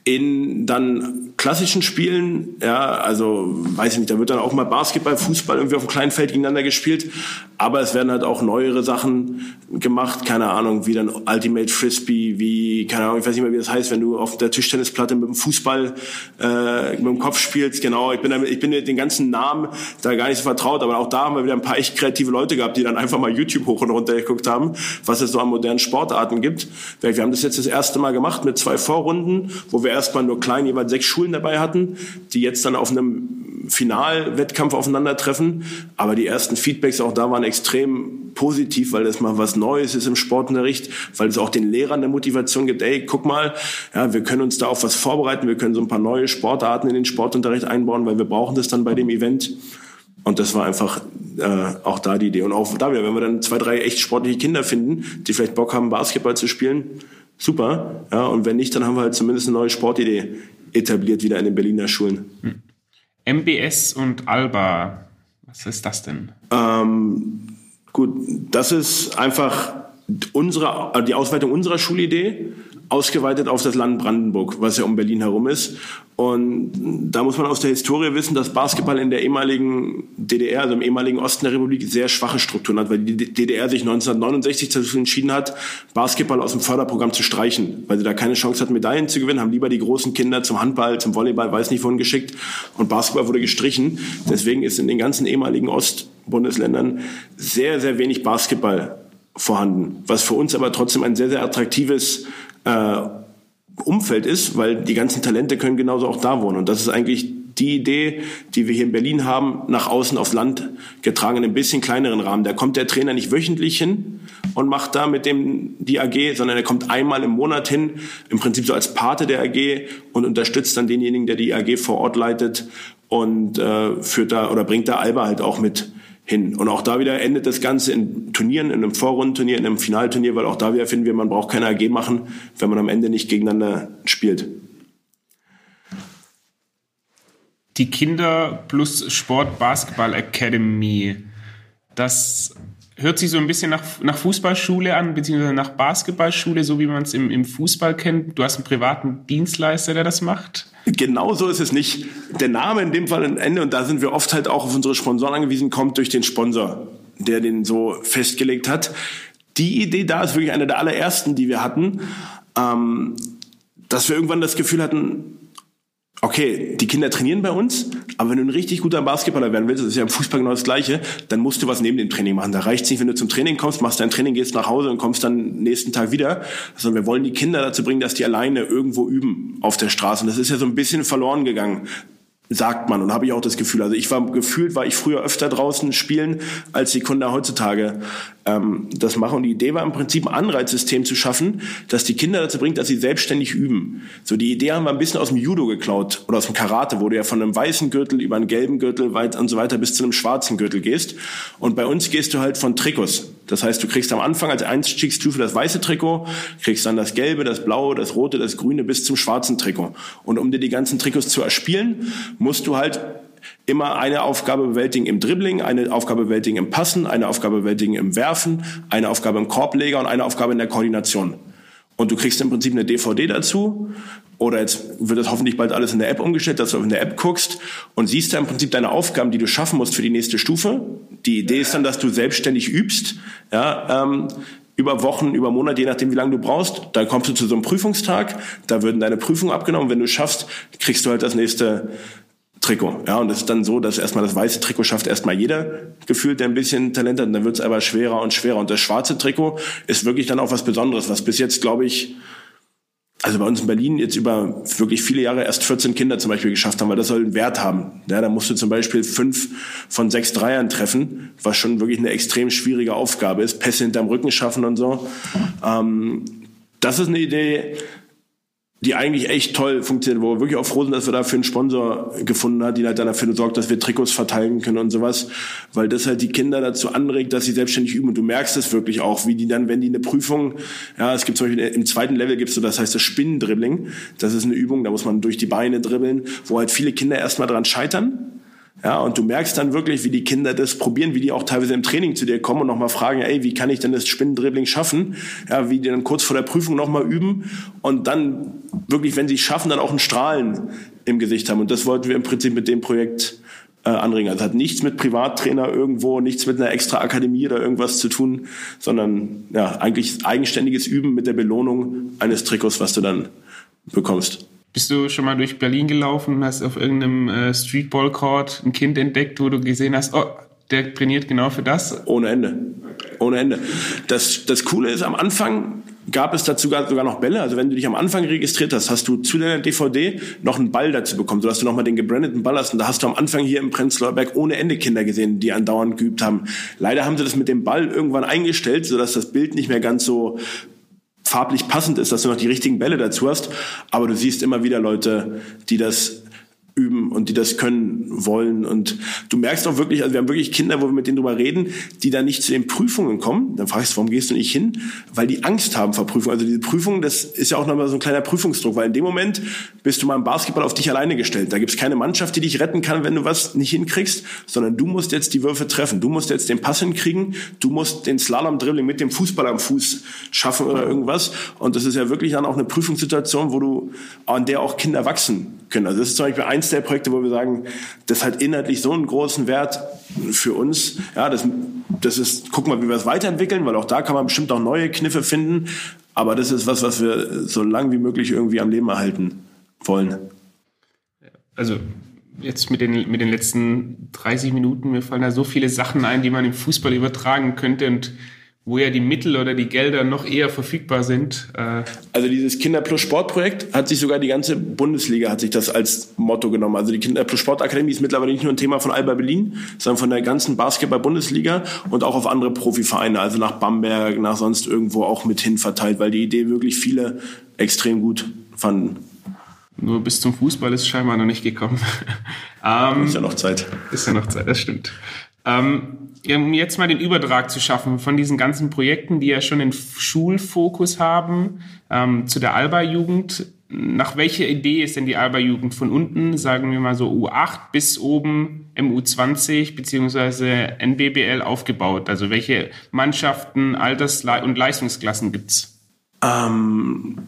in dann klassischen Spielen, ja, also weiß ich nicht, da wird dann auch mal Basketball, Fußball irgendwie auf einem kleinen Feld gegeneinander gespielt, aber es werden halt auch neuere Sachen gemacht, keine Ahnung, wie dann Ultimate Frisbee, wie, keine Ahnung, ich weiß nicht mehr, wie das heißt, wenn du auf der Tischtennisplatte mit dem Fußball äh, mit dem Kopf spielst, genau, ich bin, damit, ich bin den ganzen Namen da gar nicht so vertraut, aber auch da haben wir wieder ein paar echt kreative Leute gehabt, die dann einfach mal YouTube hoch und runter geguckt haben, was es so an modernen Sportarten gibt. Wir haben das jetzt das erste Mal gemacht mit zwei Vorrunden, wo wir erstmal nur klein jeweils sechs Schulen dabei hatten, die jetzt dann auf einem Finalwettkampf aufeinandertreffen. Aber die ersten Feedbacks auch da waren extrem positiv, weil das mal was Neues ist im Sportunterricht, weil es auch den Lehrern eine Motivation gibt, ey, guck mal, ja, wir können uns da auf was vorbereiten, wir können so ein paar neue Sportarten in den Sportunterricht einbauen, weil wir brauchen das dann bei dem Event. Und das war einfach äh, auch da die Idee. Und auch da wieder, wenn wir dann zwei, drei echt sportliche Kinder finden, die vielleicht Bock haben, Basketball zu spielen, super. Ja, und wenn nicht, dann haben wir halt zumindest eine neue Sportidee etabliert wieder in den Berliner Schulen.
MBS und Alba, was ist das denn?
Ähm, gut, das ist einfach unsere, die Ausweitung unserer Schulidee ausgeweitet auf das Land Brandenburg, was ja um Berlin herum ist. Und da muss man aus der Historie wissen, dass Basketball in der ehemaligen DDR, also im ehemaligen Osten der Republik, sehr schwache Strukturen hat, weil die DDR sich 1969 dazu entschieden hat, Basketball aus dem Förderprogramm zu streichen, weil sie da keine Chance hatten, Medaillen zu gewinnen, haben lieber die großen Kinder zum Handball, zum Volleyball, weiß nicht wohin geschickt und Basketball wurde gestrichen. Deswegen ist in den ganzen ehemaligen Ostbundesländern sehr, sehr wenig Basketball vorhanden, was für uns aber trotzdem ein sehr, sehr attraktives äh, Umfeld ist, weil die ganzen Talente können genauso auch da wohnen. Und das ist eigentlich die Idee, die wir hier in Berlin haben, nach außen aufs Land getragen, in einem bisschen kleineren Rahmen. Da kommt der Trainer nicht wöchentlich hin und macht da mit dem die AG, sondern er kommt einmal im Monat hin, im Prinzip so als Pate der AG und unterstützt dann denjenigen, der die AG vor Ort leitet und äh, führt da oder bringt da Alba halt auch mit hin. Und auch da wieder endet das Ganze in Turnieren, in einem Vorrundenturnier, in einem Finalturnier, weil auch da wieder finden wir, man braucht keine AG machen, wenn man am Ende nicht gegeneinander spielt.
Die Kinder plus Sport Basketball Academy, das hört sich so ein bisschen nach, nach Fußballschule an, beziehungsweise nach Basketballschule, so wie man es im, im Fußball kennt. Du hast einen privaten Dienstleister, der das macht.
Genau so ist es nicht. Der Name in dem Fall ein Ende, und da sind wir oft halt auch auf unsere Sponsoren angewiesen, kommt durch den Sponsor, der den so festgelegt hat. Die Idee da ist wirklich eine der allerersten, die wir hatten, ähm, dass wir irgendwann das Gefühl hatten, okay, die Kinder trainieren bei uns, aber wenn du ein richtig guter Basketballer werden willst, das ist ja im Fußball genau das Gleiche, dann musst du was neben dem Training machen. Da reicht es nicht, wenn du zum Training kommst, machst dein Training, gehst nach Hause und kommst dann nächsten Tag wieder, sondern wir wollen die Kinder dazu bringen, dass die alleine irgendwo üben auf der Straße. Und das ist ja so ein bisschen verloren gegangen sagt man und habe ich auch das Gefühl. Also ich war gefühlt, war ich früher öfter draußen spielen, als die Kinder heutzutage ähm, das machen. Und die Idee war im Prinzip ein Anreizsystem zu schaffen, dass die Kinder dazu bringt, dass sie selbstständig üben. So die Idee haben wir ein bisschen aus dem Judo geklaut oder aus dem Karate, wo du ja von einem weißen Gürtel über einen gelben Gürtel weit und so weiter bis zu einem schwarzen Gürtel gehst. Und bei uns gehst du halt von Trikots. Das heißt, du kriegst am Anfang als Einstiegsstufe das weiße Trikot, kriegst dann das gelbe, das blaue, das rote, das grüne bis zum schwarzen Trikot. Und um dir die ganzen Trikots zu erspielen, musst du halt immer eine Aufgabe bewältigen im Dribbling, eine Aufgabe bewältigen im Passen, eine Aufgabe bewältigen im Werfen, eine Aufgabe im Korbleger und eine Aufgabe in der Koordination. Und du kriegst im Prinzip eine DVD dazu. Oder jetzt wird das hoffentlich bald alles in der App umgestellt, dass du in der App guckst und siehst da im Prinzip deine Aufgaben, die du schaffen musst für die nächste Stufe. Die Idee ist dann, dass du selbstständig übst, ja, ähm, über Wochen, über Monate, je nachdem, wie lange du brauchst. Dann kommst du zu so einem Prüfungstag, da würden deine Prüfungen abgenommen. Wenn du schaffst, kriegst du halt das nächste Trikot. Ja, und es ist dann so, dass erstmal das weiße Trikot schafft erstmal jeder gefühlt, der ein bisschen Talent hat. Und dann wird es aber schwerer und schwerer. Und das schwarze Trikot ist wirklich dann auch was Besonderes, was bis jetzt, glaube ich, also bei uns in Berlin jetzt über wirklich viele Jahre erst 14 Kinder zum Beispiel geschafft haben, weil das soll einen Wert haben. Ja, da musst du zum Beispiel fünf von sechs Dreiern treffen, was schon wirklich eine extrem schwierige Aufgabe ist. Pässe hinterm Rücken schaffen und so. Ähm, das ist eine Idee, die eigentlich echt toll funktioniert, wo wir wirklich auch froh sind, dass wir dafür einen Sponsor gefunden haben, die halt dann dafür sorgt, dass wir Trikots verteilen können und sowas, weil das halt die Kinder dazu anregt, dass sie selbstständig üben. Und du merkst es wirklich auch, wie die dann, wenn die eine Prüfung, ja, es gibt zum Beispiel im zweiten Level gibt's so, das heißt das Spinnendribbling, das ist eine Übung, da muss man durch die Beine dribbeln, wo halt viele Kinder erstmal dran scheitern, ja, und du merkst dann wirklich, wie die Kinder das probieren, wie die auch teilweise im Training zu dir kommen und nochmal fragen, ey, wie kann ich denn das Spinnendribbling schaffen? Ja, wie die dann kurz vor der Prüfung nochmal üben und dann wirklich, wenn sie es schaffen, dann auch ein Strahlen im Gesicht haben. Und das wollten wir im Prinzip mit dem Projekt äh, anregen. Also hat nichts mit Privattrainer irgendwo, nichts mit einer extra Akademie oder irgendwas zu tun, sondern ja, eigentlich eigenständiges Üben mit der Belohnung eines Trikots, was du dann bekommst.
Bist du schon mal durch Berlin gelaufen und hast auf irgendeinem äh, Streetball-Court ein Kind entdeckt, wo du gesehen hast, oh, der trainiert genau für das?
Ohne Ende. Ohne Ende. Das, das Coole ist, am Anfang gab es dazu sogar noch Bälle. Also wenn du dich am Anfang registriert hast, hast du zu deiner DVD noch einen Ball dazu bekommen, sodass du nochmal den gebrandeten Ball hast. Und da hast du am Anfang hier im Prenzlauer Berg ohne Ende Kinder gesehen, die andauernd geübt haben. Leider haben sie das mit dem Ball irgendwann eingestellt, sodass das Bild nicht mehr ganz so farblich passend ist, dass du noch die richtigen Bälle dazu hast. Aber du siehst immer wieder Leute, die das üben und die das können wollen. Und du merkst auch wirklich, also wir haben wirklich Kinder, wo wir mit denen drüber reden, die dann nicht zu den Prüfungen kommen. Dann fragst du, warum gehst du nicht hin? Weil die Angst haben vor Prüfungen. Also diese Prüfung, das ist ja auch nochmal so ein kleiner Prüfungsdruck, weil in dem Moment bist du mal im Basketball auf dich alleine gestellt. Da gibt es keine Mannschaft, die dich retten kann, wenn du was nicht hinkriegst, sondern du musst jetzt die Würfe treffen. Du musst jetzt den Pass hinkriegen. Du musst den Slalom-Dribbling mit dem Fußball am Fuß schaffen oder irgendwas. Und das ist ja wirklich dann auch eine Prüfungssituation, wo du, an der auch Kinder wachsen können. Also das ist zum Beispiel eins der Projekte, wo wir sagen, das hat inhaltlich so einen großen Wert für uns. Ja, das, das ist, gucken wir, wie wir es weiterentwickeln, weil auch da kann man bestimmt auch neue Kniffe finden. Aber das ist was, was wir so lang wie möglich irgendwie am Leben erhalten wollen.
Also jetzt mit den, mit den letzten 30 Minuten, mir fallen da so viele Sachen ein, die man im Fußball übertragen könnte und wo ja die Mittel oder die Gelder noch eher verfügbar sind.
Äh also dieses Kinder plus Sport Projekt hat sich sogar die ganze Bundesliga hat sich das als Motto genommen. Also die Kinder plus Sport Akademie ist mittlerweile nicht nur ein Thema von Alba Berlin, sondern von der ganzen Basketball Bundesliga und auch auf andere Profivereine, also nach Bamberg, nach sonst irgendwo auch mit hin verteilt, weil die Idee wirklich viele extrem gut fanden.
Nur bis zum Fußball ist scheinbar noch nicht gekommen.
ähm, ist ja noch Zeit.
Ist ja noch Zeit, das stimmt. Ähm, um jetzt mal den Übertrag zu schaffen von diesen ganzen Projekten, die ja schon den Schulfokus haben, ähm, zu der Alba-Jugend. Nach welcher Idee ist denn die Alba-Jugend von unten, sagen wir mal so U8 bis oben MU20 beziehungsweise NBBL aufgebaut? Also welche Mannschaften, Alters- und Leistungsklassen gibt's?
Ähm,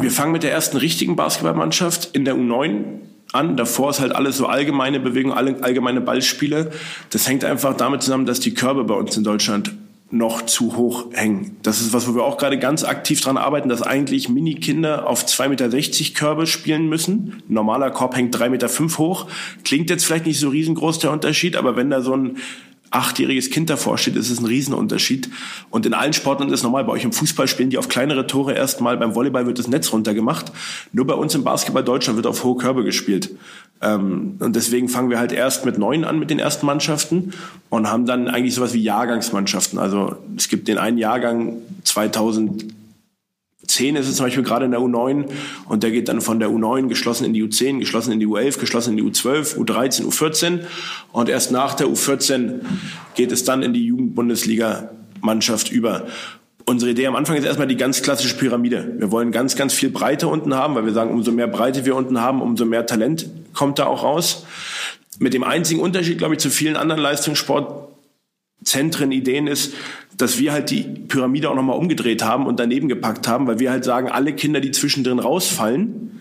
wir fangen mit der ersten richtigen Basketballmannschaft in der U9 an. Davor ist halt alles so allgemeine Bewegung, allgemeine Ballspiele. Das hängt einfach damit zusammen, dass die Körbe bei uns in Deutschland noch zu hoch hängen. Das ist was, wo wir auch gerade ganz aktiv dran arbeiten, dass eigentlich Mini-Kinder auf 2,60 Meter Körbe spielen müssen. Ein normaler Korb hängt 3,5 Meter hoch. Klingt jetzt vielleicht nicht so riesengroß der Unterschied, aber wenn da so ein achtjähriges Kind davor steht, ist es ein Riesenunterschied. Und in allen Sporten ist es normal. Bei euch im Fußball spielen die auf kleinere Tore erstmal. Beim Volleyball wird das Netz runtergemacht. Nur bei uns im Basketball Deutschland wird auf hohe Körbe gespielt. Ähm, und deswegen fangen wir halt erst mit neun an mit den ersten Mannschaften und haben dann eigentlich sowas wie Jahrgangsmannschaften. Also es gibt den einen Jahrgang 2000 10 ist es zum Beispiel gerade in der U9 und der geht dann von der U9 geschlossen in die U10, geschlossen in die U11, geschlossen in die U12, U13, U14 und erst nach der U14 geht es dann in die Jugendbundesliga-Mannschaft über. Unsere Idee am Anfang ist erstmal die ganz klassische Pyramide. Wir wollen ganz, ganz viel Breite unten haben, weil wir sagen, umso mehr Breite wir unten haben, umso mehr Talent kommt da auch raus. Mit dem einzigen Unterschied, glaube ich, zu vielen anderen Leistungssportzentren, Ideen ist, dass wir halt die Pyramide auch nochmal umgedreht haben und daneben gepackt haben, weil wir halt sagen, alle Kinder, die zwischendrin rausfallen,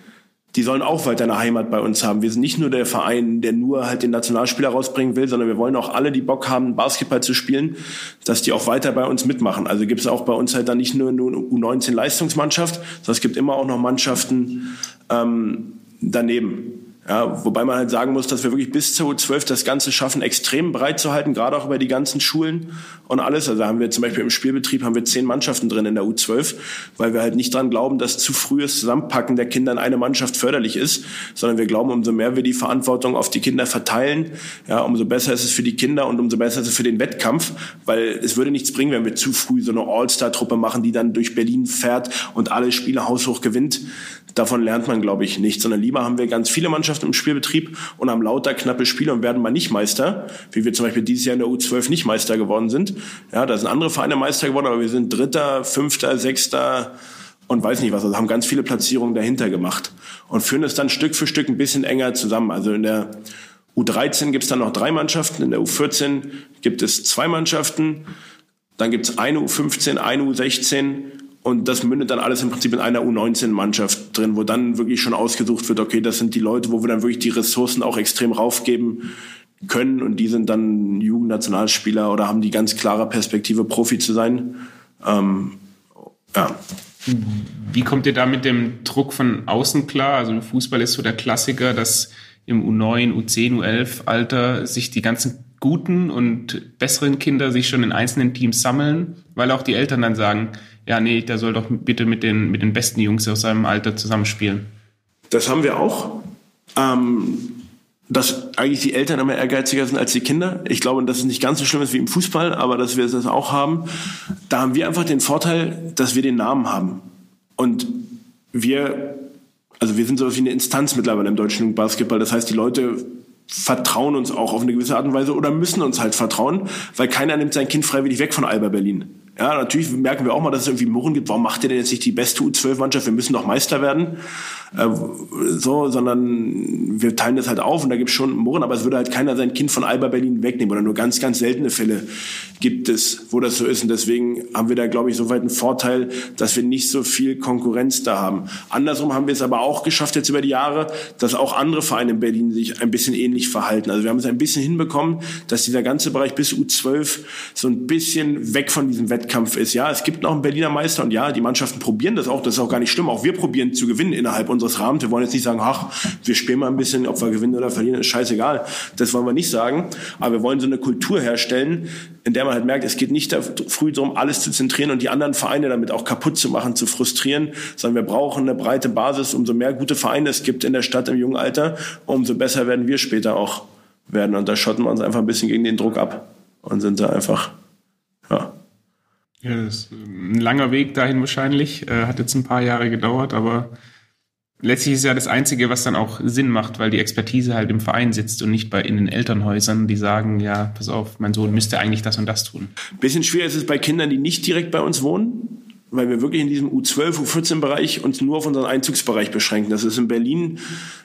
die sollen auch weiter eine Heimat bei uns haben. Wir sind nicht nur der Verein, der nur halt den Nationalspieler rausbringen will, sondern wir wollen auch alle, die Bock haben, Basketball zu spielen, dass die auch weiter bei uns mitmachen. Also gibt es auch bei uns halt dann nicht nur eine U19-Leistungsmannschaft, sondern es gibt immer auch noch Mannschaften ähm, daneben. Ja, wobei man halt sagen muss, dass wir wirklich bis zur U12 das Ganze schaffen, extrem breit zu halten, gerade auch über die ganzen Schulen und alles. Also haben wir zum Beispiel im Spielbetrieb haben wir zehn Mannschaften drin in der U12, weil wir halt nicht dran glauben, dass zu frühes Zusammenpacken der Kinder in eine Mannschaft förderlich ist, sondern wir glauben, umso mehr wir die Verantwortung auf die Kinder verteilen, ja, umso besser ist es für die Kinder und umso besser ist es für den Wettkampf, weil es würde nichts bringen, wenn wir zu früh so eine All-Star-Truppe machen, die dann durch Berlin fährt und alle Spiele haushoch gewinnt. Davon lernt man, glaube ich, nicht, sondern lieber haben wir ganz viele Mannschaften im Spielbetrieb und haben lauter knappe Spiele und werden mal nicht Meister, wie wir zum Beispiel dieses Jahr in der U12 nicht Meister geworden sind. Ja, da sind andere Vereine Meister geworden, aber wir sind Dritter, Fünfter, Sechster und weiß nicht was. Also haben ganz viele Platzierungen dahinter gemacht und führen es dann Stück für Stück ein bisschen enger zusammen. Also in der U13 gibt es dann noch drei Mannschaften, in der U14 gibt es zwei Mannschaften, dann gibt es eine U15, eine U16 und das mündet dann alles im Prinzip in einer U19-Mannschaft drin, wo dann wirklich schon ausgesucht wird, okay, das sind die Leute, wo wir dann wirklich die Ressourcen auch extrem raufgeben können und die sind dann Jugendnationalspieler oder haben die ganz klare Perspektive, Profi zu sein. Ähm,
ja. Wie kommt ihr da mit dem Druck von außen klar? Also Fußball ist so der Klassiker, dass im U9, U10, U11 Alter sich die ganzen guten und besseren Kinder sich schon in einzelnen Teams sammeln, weil auch die Eltern dann sagen, ja, nee, der soll doch bitte mit den, mit den besten Jungs aus seinem Alter zusammenspielen.
Das haben wir auch. Ähm, dass eigentlich die Eltern immer ehrgeiziger sind als die Kinder. Ich glaube, dass es nicht ganz so schlimm ist wie im Fußball, aber dass wir das auch haben. Da haben wir einfach den Vorteil, dass wir den Namen haben. Und wir, also wir sind so wie eine Instanz mittlerweile im deutschen Basketball. Das heißt, die Leute vertrauen uns auch auf eine gewisse Art und Weise oder müssen uns halt vertrauen, weil keiner nimmt sein Kind freiwillig weg von Alba Berlin. Ja, natürlich merken wir auch mal, dass es irgendwie Murren gibt. Warum macht ihr denn jetzt nicht die beste U12-Mannschaft? Wir müssen doch Meister werden. Äh, so, sondern wir teilen das halt auf und da gibt es schon Murren, aber es würde halt keiner sein Kind von Alba Berlin wegnehmen oder nur ganz, ganz seltene Fälle gibt es, wo das so ist. Und deswegen haben wir da, glaube ich, soweit einen Vorteil, dass wir nicht so viel Konkurrenz da haben. Andersrum haben wir es aber auch geschafft jetzt über die Jahre, dass auch andere Vereine in Berlin sich ein bisschen ähnlich verhalten. Also wir haben es ein bisschen hinbekommen, dass dieser ganze Bereich bis U12 so ein bisschen weg von diesem Wettbewerb Wettkampf ist. Ja, es gibt noch einen Berliner Meister und ja, die Mannschaften probieren das auch. Das ist auch gar nicht schlimm. Auch wir probieren zu gewinnen innerhalb unseres Rahmens. Wir wollen jetzt nicht sagen, ach, wir spielen mal ein bisschen, ob wir gewinnen oder verlieren, ist scheißegal. Das wollen wir nicht sagen. Aber wir wollen so eine Kultur herstellen, in der man halt merkt, es geht nicht früh darum, alles zu zentrieren und die anderen Vereine damit auch kaputt zu machen, zu frustrieren, sondern wir brauchen eine breite Basis. Umso mehr gute Vereine es gibt in der Stadt im jungen Alter, umso besser werden wir später auch werden. Und da schotten wir uns einfach ein bisschen gegen den Druck ab und sind da einfach, ja,
das ist ein langer Weg dahin wahrscheinlich. Äh, hat jetzt ein paar Jahre gedauert, aber letztlich ist ja das Einzige, was dann auch Sinn macht, weil die Expertise halt im Verein sitzt und nicht bei in den Elternhäusern, die sagen, ja, pass auf, mein Sohn müsste eigentlich das und das tun.
Bisschen schwer ist es bei Kindern, die nicht direkt bei uns wohnen weil wir wirklich in diesem U12, U14-Bereich uns nur auf unseren Einzugsbereich beschränken. Das ist in Berlin,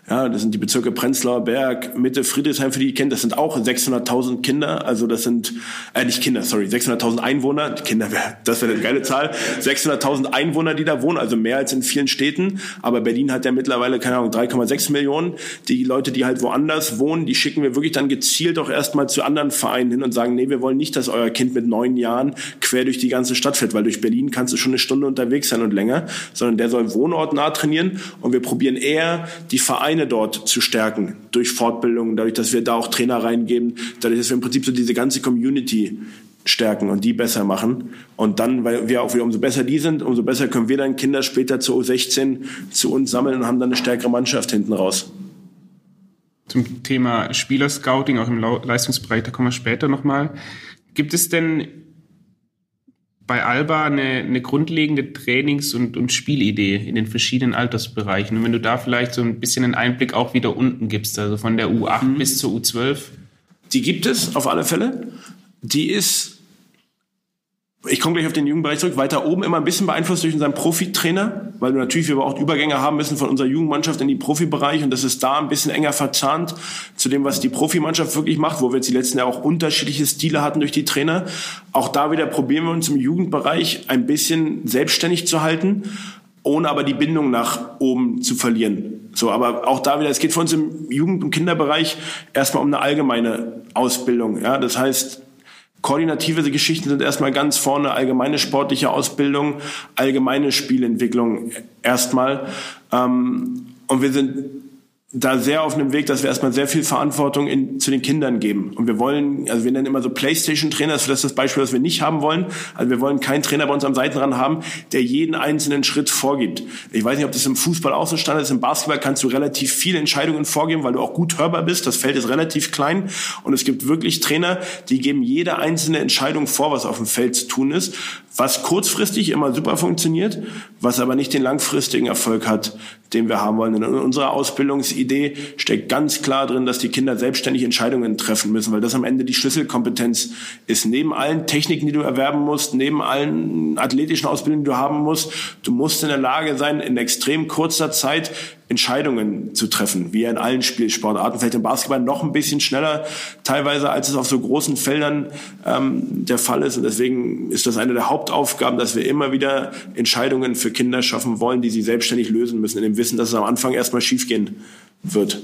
ja, das sind die Bezirke Prenzlauer Berg, Mitte, Friedrichshain, für die kennt, das sind auch 600.000 Kinder, also das sind, äh, nicht Kinder, sorry, 600.000 Einwohner, Kinder, das wäre eine geile Zahl, 600.000 Einwohner, die da wohnen, also mehr als in vielen Städten, aber Berlin hat ja mittlerweile, keine Ahnung, 3,6 Millionen. Die Leute, die halt woanders wohnen, die schicken wir wirklich dann gezielt auch erstmal zu anderen Vereinen hin und sagen, nee, wir wollen nicht, dass euer Kind mit neun Jahren quer durch die ganze Stadt fährt, weil durch Berlin kannst du schon eine Stunde unterwegs sein und länger, sondern der soll wohnortnah trainieren und wir probieren eher, die Vereine dort zu stärken durch Fortbildungen, dadurch, dass wir da auch Trainer reingeben, dadurch, dass wir im Prinzip so diese ganze Community stärken und die besser machen. Und dann, weil wir auch wieder umso besser die sind, umso besser können wir dann Kinder später zu U16 zu uns sammeln und haben dann eine stärkere Mannschaft hinten raus.
Zum Thema Spielerscouting, auch im Leistungsbereich, da kommen wir später nochmal. Gibt es denn bei Alba eine, eine grundlegende Trainings- und, und Spielidee in den verschiedenen Altersbereichen. Und wenn du da vielleicht so ein bisschen einen Einblick auch wieder unten gibst, also von der U8 mhm. bis zur U12.
Die gibt es auf alle Fälle. Die ist ich komme gleich auf den Jugendbereich zurück, weiter oben immer ein bisschen beeinflusst durch unseren Profitrainer, weil wir natürlich wir auch Übergänge haben müssen von unserer Jugendmannschaft in die Profibereich und das ist da ein bisschen enger verzahnt zu dem, was die Profimannschaft wirklich macht, wo wir jetzt die letzten Jahre auch unterschiedliche Stile hatten durch die Trainer. Auch da wieder probieren wir uns im Jugendbereich ein bisschen selbstständig zu halten, ohne aber die Bindung nach oben zu verlieren. So, aber auch da wieder, es geht für uns im Jugend- und Kinderbereich erstmal um eine allgemeine Ausbildung. Ja, das heißt, Koordinative Geschichten sind erstmal ganz vorne allgemeine sportliche Ausbildung, allgemeine Spielentwicklung erstmal. Ähm, und wir sind da sehr auf einem Weg, dass wir erstmal sehr viel Verantwortung in, zu den Kindern geben. Und wir wollen, also wir nennen immer so Playstation-Trainer, das ist das Beispiel, was wir nicht haben wollen. Also wir wollen keinen Trainer bei uns am Seitenrand haben, der jeden einzelnen Schritt vorgibt. Ich weiß nicht, ob das im Fußball auch so stand ist. Im Basketball kannst du relativ viele Entscheidungen vorgeben, weil du auch gut hörbar bist. Das Feld ist relativ klein. Und es gibt wirklich Trainer, die geben jede einzelne Entscheidung vor, was auf dem Feld zu tun ist was kurzfristig immer super funktioniert, was aber nicht den langfristigen Erfolg hat, den wir haben wollen. In unserer Ausbildungsidee steckt ganz klar drin, dass die Kinder selbstständig Entscheidungen treffen müssen, weil das am Ende die Schlüsselkompetenz ist. Neben allen Techniken, die du erwerben musst, neben allen athletischen Ausbildungen, die du haben musst, du musst in der Lage sein, in extrem kurzer Zeit Entscheidungen zu treffen, wie in allen Spielsportarten, vielleicht im Basketball noch ein bisschen schneller teilweise, als es auf so großen Feldern ähm, der Fall ist. Und deswegen ist das eine der Hauptaufgaben, dass wir immer wieder Entscheidungen für Kinder schaffen wollen, die sie selbstständig lösen müssen, in dem Wissen, dass es am Anfang erstmal schiefgehen wird.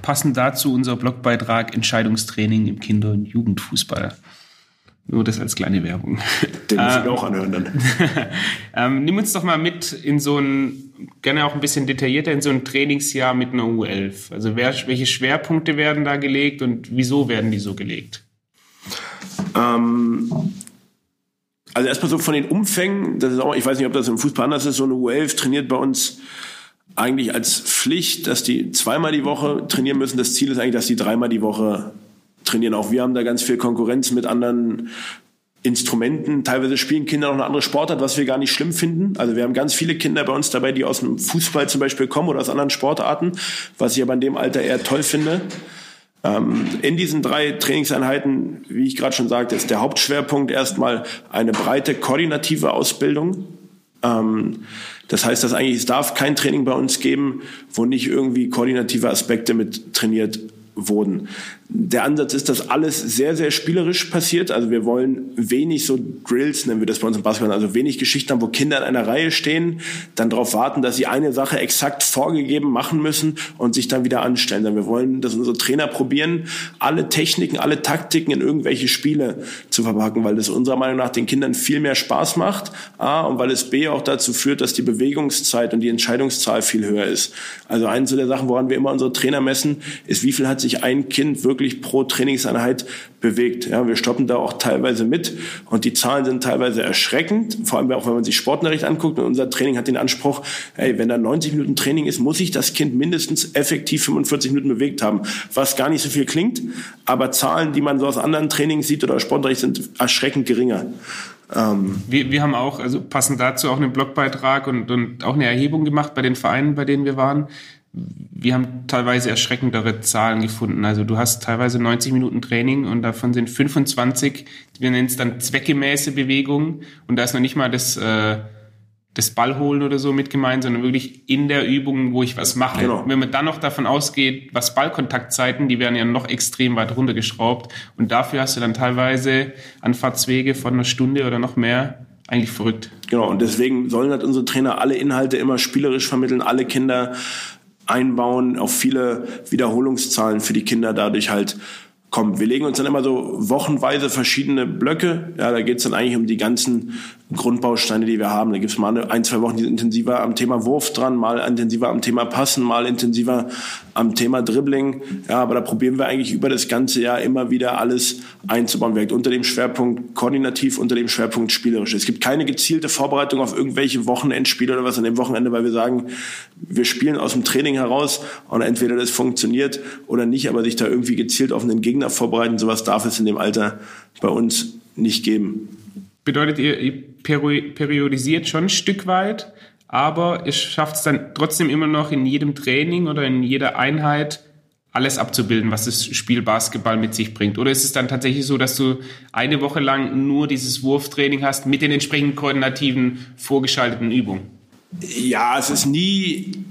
Passend dazu unser Blogbeitrag Entscheidungstraining im Kinder- und Jugendfußball. Nur das als kleine Werbung.
Den muss ich auch anhören dann.
ähm, nimm uns doch mal mit in so ein, gerne auch ein bisschen detaillierter, in so ein Trainingsjahr mit einer U11. Also wer, welche Schwerpunkte werden da gelegt und wieso werden die so gelegt?
Ähm, also erstmal so von den Umfängen, das ist auch, ich weiß nicht, ob das im Fußball anders ist, so eine U11 trainiert bei uns eigentlich als Pflicht, dass die zweimal die Woche trainieren müssen. Das Ziel ist eigentlich, dass die dreimal die Woche trainieren. Auch wir haben da ganz viel Konkurrenz mit anderen Instrumenten. Teilweise spielen Kinder noch eine andere Sportart, was wir gar nicht schlimm finden. Also wir haben ganz viele Kinder bei uns dabei, die aus dem Fußball zum Beispiel kommen oder aus anderen Sportarten, was ich aber in dem Alter eher toll finde. Ähm, in diesen drei Trainingseinheiten, wie ich gerade schon sagte, ist der Hauptschwerpunkt erstmal eine breite koordinative Ausbildung. Ähm, das heißt, dass eigentlich es darf kein Training bei uns geben, wo nicht irgendwie koordinative Aspekte mit trainiert wurden. Der Ansatz ist, dass alles sehr, sehr spielerisch passiert. Also wir wollen wenig so Drills, nennen wir das bei uns im Basketball, also wenig Geschichten haben, wo Kinder in einer Reihe stehen, dann darauf warten, dass sie eine Sache exakt vorgegeben machen müssen und sich dann wieder anstellen. Denn wir wollen, dass unsere Trainer probieren, alle Techniken, alle Taktiken in irgendwelche Spiele zu verpacken, weil das unserer Meinung nach den Kindern viel mehr Spaß macht. A, und weil es B auch dazu führt, dass die Bewegungszeit und die Entscheidungszahl viel höher ist. Also eine der Sachen, woran wir immer unsere Trainer messen, ist, wie viel hat sich ein Kind wirklich pro Trainingseinheit bewegt. Ja, wir stoppen da auch teilweise mit und die Zahlen sind teilweise erschreckend, vor allem auch wenn man sich Sportnachricht anguckt und unser Training hat den Anspruch, hey, wenn da 90 Minuten Training ist, muss sich das Kind mindestens effektiv 45 Minuten bewegt haben, was gar nicht so viel klingt, aber Zahlen, die man so aus anderen Trainings sieht oder Sportnachricht sind erschreckend geringer.
Ähm wir, wir haben auch, also passend dazu auch einen Blogbeitrag und, und auch eine Erhebung gemacht bei den Vereinen, bei denen wir waren wir haben teilweise erschreckendere Zahlen gefunden. Also du hast teilweise 90 Minuten Training und davon sind 25, wir nennen es dann zweckgemäße Bewegungen und da ist noch nicht mal das, äh, das Ballholen oder so mit gemeint, sondern wirklich in der Übung, wo ich was mache. Genau. Wenn man dann noch davon ausgeht, was Ballkontaktzeiten, die werden ja noch extrem weit runtergeschraubt und dafür hast du dann teilweise Anfahrtswege von einer Stunde oder noch mehr eigentlich verrückt.
Genau, und deswegen sollen halt unsere Trainer alle Inhalte immer spielerisch vermitteln, alle Kinder einbauen, auf viele Wiederholungszahlen für die Kinder dadurch halt kommt. Wir legen uns dann immer so wochenweise verschiedene Blöcke. Ja, da geht's dann eigentlich um die ganzen Grundbausteine, die wir haben. Da gibt's mal ein, zwei Wochen, die intensiver am Thema Wurf dran, mal intensiver am Thema Passen, mal intensiver am Thema Dribbling. Ja, aber da probieren wir eigentlich über das ganze Jahr immer wieder alles einzubauen. Wirkt unter dem Schwerpunkt koordinativ, unter dem Schwerpunkt spielerisch. Es gibt keine gezielte Vorbereitung auf irgendwelche Wochenendspiele oder was an dem Wochenende, weil wir sagen, wir spielen aus dem Training heraus und entweder das funktioniert oder nicht, aber sich da irgendwie gezielt auf einen Gegner vorbereiten, sowas darf es in dem Alter bei uns nicht geben.
Bedeutet, ihr, ihr periodisiert schon ein Stück weit, aber ihr schafft es dann trotzdem immer noch in jedem Training oder in jeder Einheit alles abzubilden, was das Spiel Basketball mit sich bringt? Oder ist es dann tatsächlich so, dass du eine Woche lang nur dieses Wurftraining hast mit den entsprechenden koordinativen vorgeschalteten Übungen?
Ja, es ist nie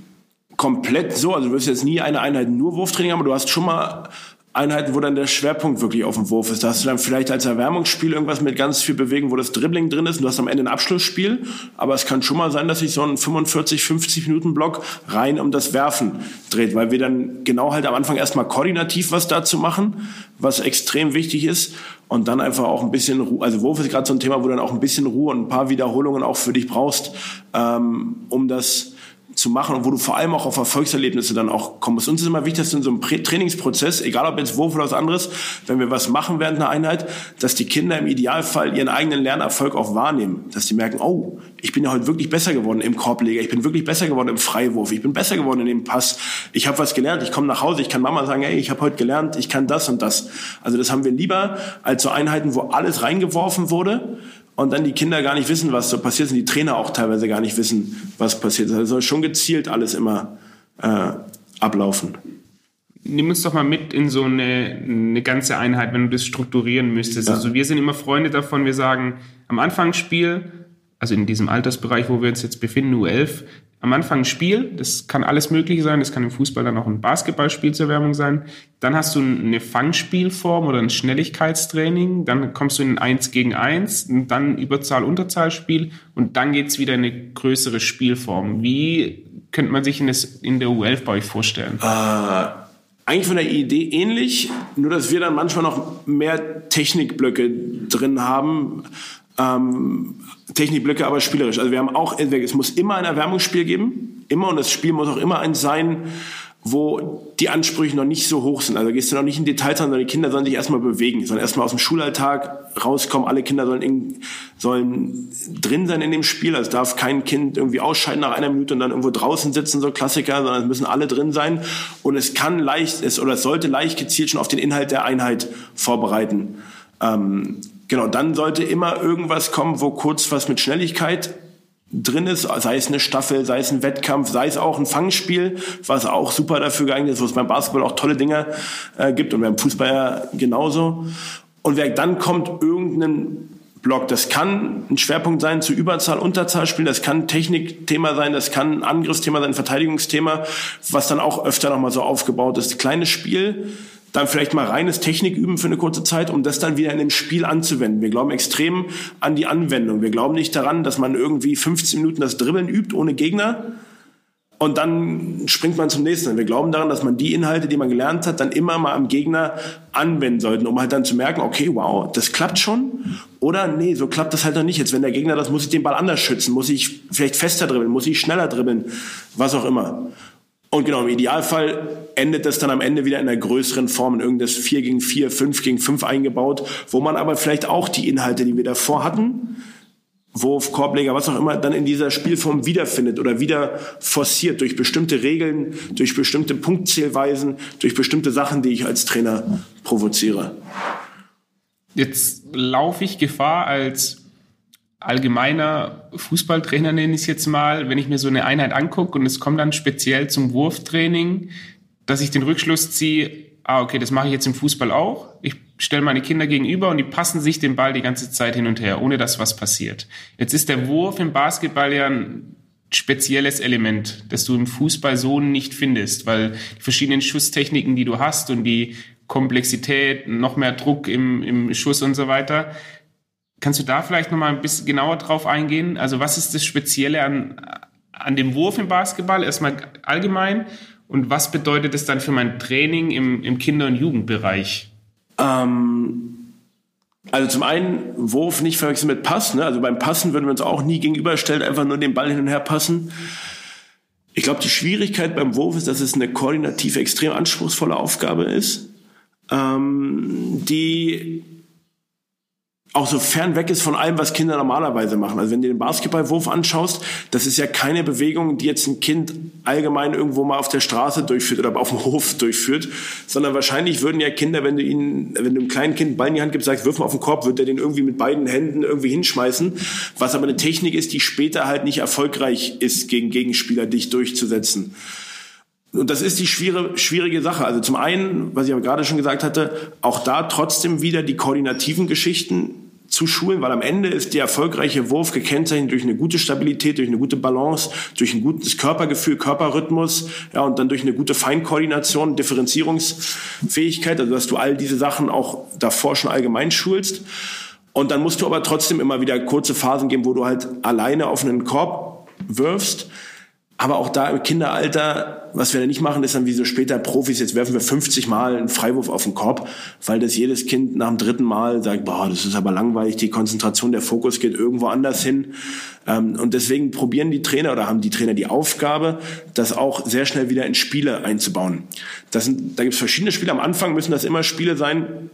komplett so. Also du wirst jetzt nie eine Einheit nur Wurftraining haben, aber du hast schon mal Einheiten, wo dann der Schwerpunkt wirklich auf dem Wurf ist. Da hast du dann vielleicht als Erwärmungsspiel irgendwas mit ganz viel Bewegung, wo das Dribbling drin ist und du hast am Ende ein Abschlussspiel. Aber es kann schon mal sein, dass sich so ein 45, 50 Minuten Block rein um das Werfen dreht, weil wir dann genau halt am Anfang erstmal koordinativ was dazu machen, was extrem wichtig ist und dann einfach auch ein bisschen Ruhe. Also Wurf ist gerade so ein Thema, wo du dann auch ein bisschen Ruhe und ein paar Wiederholungen auch für dich brauchst, ähm, um das zu machen und wo du vor allem auch auf Erfolgserlebnisse dann auch kommst. Uns ist immer wichtig, dass in so einem Trainingsprozess, egal ob jetzt Wurf oder was anderes, wenn wir was machen während einer Einheit, dass die Kinder im Idealfall ihren eigenen Lernerfolg auch wahrnehmen. Dass die merken, oh, ich bin ja heute wirklich besser geworden im Korbleger, ich bin wirklich besser geworden im Freiwurf, ich bin besser geworden in dem Pass, ich habe was gelernt, ich komme nach Hause, ich kann Mama sagen, hey, ich habe heute gelernt, ich kann das und das. Also das haben wir lieber als so Einheiten, wo alles reingeworfen wurde und dann die Kinder gar nicht wissen, was so passiert und die Trainer auch teilweise gar nicht wissen, was passiert Also soll schon gezielt alles immer äh, ablaufen.
Nimm uns doch mal mit in so eine, eine ganze Einheit, wenn du das strukturieren müsstest. Ja. Also wir sind immer Freunde davon, wir sagen, am Anfang Spiel, also in diesem Altersbereich, wo wir uns jetzt befinden, U11, am Anfang ein Spiel, das kann alles Mögliche sein, das kann im Fußball dann auch ein Basketballspiel zur Werbung sein. Dann hast du eine Fangspielform oder ein Schnelligkeitstraining, dann kommst du in ein 1 gegen 1, dann Überzahl-Unterzahlspiel und dann geht's wieder in eine größere Spielform. Wie könnte man sich in, in der U11 bei euch vorstellen?
Äh, eigentlich von der Idee ähnlich, nur dass wir dann manchmal noch mehr Technikblöcke drin haben. Ähm, Technikblöcke, aber spielerisch. Also wir haben auch, es muss immer ein Erwärmungsspiel geben, immer, und das Spiel muss auch immer eins sein, wo die Ansprüche noch nicht so hoch sind. Also gehst du noch nicht in Details an, sondern die Kinder sollen sich erstmal bewegen, sollen erstmal aus dem Schulalltag rauskommen. Alle Kinder sollen, in, sollen drin sein in dem Spiel. Also es darf kein Kind irgendwie ausscheiden nach einer Minute und dann irgendwo draußen sitzen, so Klassiker, sondern es müssen alle drin sein. Und es kann leicht, es, oder es sollte leicht gezielt schon auf den Inhalt der Einheit vorbereiten. Ähm, Genau, dann sollte immer irgendwas kommen, wo kurz was mit Schnelligkeit drin ist, sei es eine Staffel, sei es ein Wettkampf, sei es auch ein Fangspiel, was auch super dafür geeignet ist, wo es beim Basketball auch tolle Dinge äh, gibt und beim Fußball ja genauso. Und wer dann kommt, irgendeinen Block. Das kann ein Schwerpunkt sein zu Überzahl, Unterzahlspielen, das kann Technikthema sein, das kann ein Angriffsthema sein, ein Verteidigungsthema, was dann auch öfter nochmal so aufgebaut ist. Kleines Spiel, dann vielleicht mal reines Technik üben für eine kurze Zeit, um das dann wieder in dem Spiel anzuwenden. Wir glauben extrem an die Anwendung. Wir glauben nicht daran, dass man irgendwie 15 Minuten das Dribbeln übt ohne Gegner und dann springt man zum nächsten. Wir glauben daran, dass man die Inhalte, die man gelernt hat, dann immer mal am Gegner anwenden sollte, um halt dann zu merken, okay, wow, das klappt schon. Oder nee, so klappt das halt noch nicht. Jetzt, wenn der Gegner das, muss ich den Ball anders schützen, muss ich vielleicht fester dribbeln, muss ich schneller dribbeln, was auch immer. Und genau, im Idealfall endet das dann am Ende wieder in einer größeren Form, in irgendeines 4 gegen 4, 5 gegen 5 eingebaut, wo man aber vielleicht auch die Inhalte, die wir davor hatten, Wurf, Korbleger, was auch immer, dann in dieser Spielform wiederfindet oder wieder forciert durch bestimmte Regeln, durch bestimmte Punktzählweisen, durch bestimmte Sachen, die ich als Trainer provoziere.
Jetzt laufe ich Gefahr als allgemeiner Fußballtrainer nenne ich es jetzt mal, wenn ich mir so eine Einheit angucke und es kommt dann speziell zum Wurftraining, dass ich den Rückschluss ziehe, ah, okay, das mache ich jetzt im Fußball auch. Ich stelle meine Kinder gegenüber und die passen sich den Ball die ganze Zeit hin und her, ohne dass was passiert. Jetzt ist der Wurf im Basketball ja ein spezielles Element, das du im Fußball so nicht findest, weil die verschiedenen Schusstechniken, die du hast und die Komplexität, noch mehr Druck im, im Schuss und so weiter, Kannst du da vielleicht noch mal ein bisschen genauer drauf eingehen? Also was ist das Spezielle an, an dem Wurf im Basketball? Erstmal allgemein. Und was bedeutet es dann für mein Training im, im Kinder- und Jugendbereich?
Ähm, also zum einen Wurf nicht verwechseln mit Pass. Ne? Also beim Passen würden wir uns auch nie gegenüberstellen, einfach nur den Ball hin und her passen. Ich glaube, die Schwierigkeit beim Wurf ist, dass es eine koordinativ extrem anspruchsvolle Aufgabe ist, ähm, die auch so fern weg ist von allem, was Kinder normalerweise machen. Also wenn du den Basketballwurf anschaust, das ist ja keine Bewegung, die jetzt ein Kind allgemein irgendwo mal auf der Straße durchführt oder auf dem Hof durchführt, sondern wahrscheinlich würden ja Kinder, wenn du ihnen, wenn du einem kleinen Kind einen Ball in die Hand gibst, sagst, wirf mal auf den Korb, wird er den irgendwie mit beiden Händen irgendwie hinschmeißen, was aber eine Technik ist, die später halt nicht erfolgreich ist, gegen Gegenspieler dich durchzusetzen. Und das ist die schwierige, schwierige Sache. Also zum einen, was ich aber gerade schon gesagt hatte, auch da trotzdem wieder die koordinativen Geschichten zu schulen, weil am Ende ist der erfolgreiche Wurf gekennzeichnet durch eine gute Stabilität, durch eine gute Balance, durch ein gutes Körpergefühl, Körperrhythmus, ja, und dann durch eine gute Feinkoordination, Differenzierungsfähigkeit, also dass du all diese Sachen auch davor schon allgemein schulst. Und dann musst du aber trotzdem immer wieder kurze Phasen geben, wo du halt alleine auf einen Korb wirfst. Aber auch da im Kinderalter, was wir da nicht machen, ist dann wie so später Profis, jetzt werfen wir 50 Mal einen Freiwurf auf den Korb, weil das jedes Kind nach dem dritten Mal sagt, boah, das ist aber langweilig, die Konzentration, der Fokus geht irgendwo anders hin. Ähm, und deswegen probieren die Trainer oder haben die Trainer die Aufgabe, das auch sehr schnell wieder in Spiele einzubauen. Das sind, da gibt es verschiedene Spiele. Am Anfang müssen das immer Spiele sein,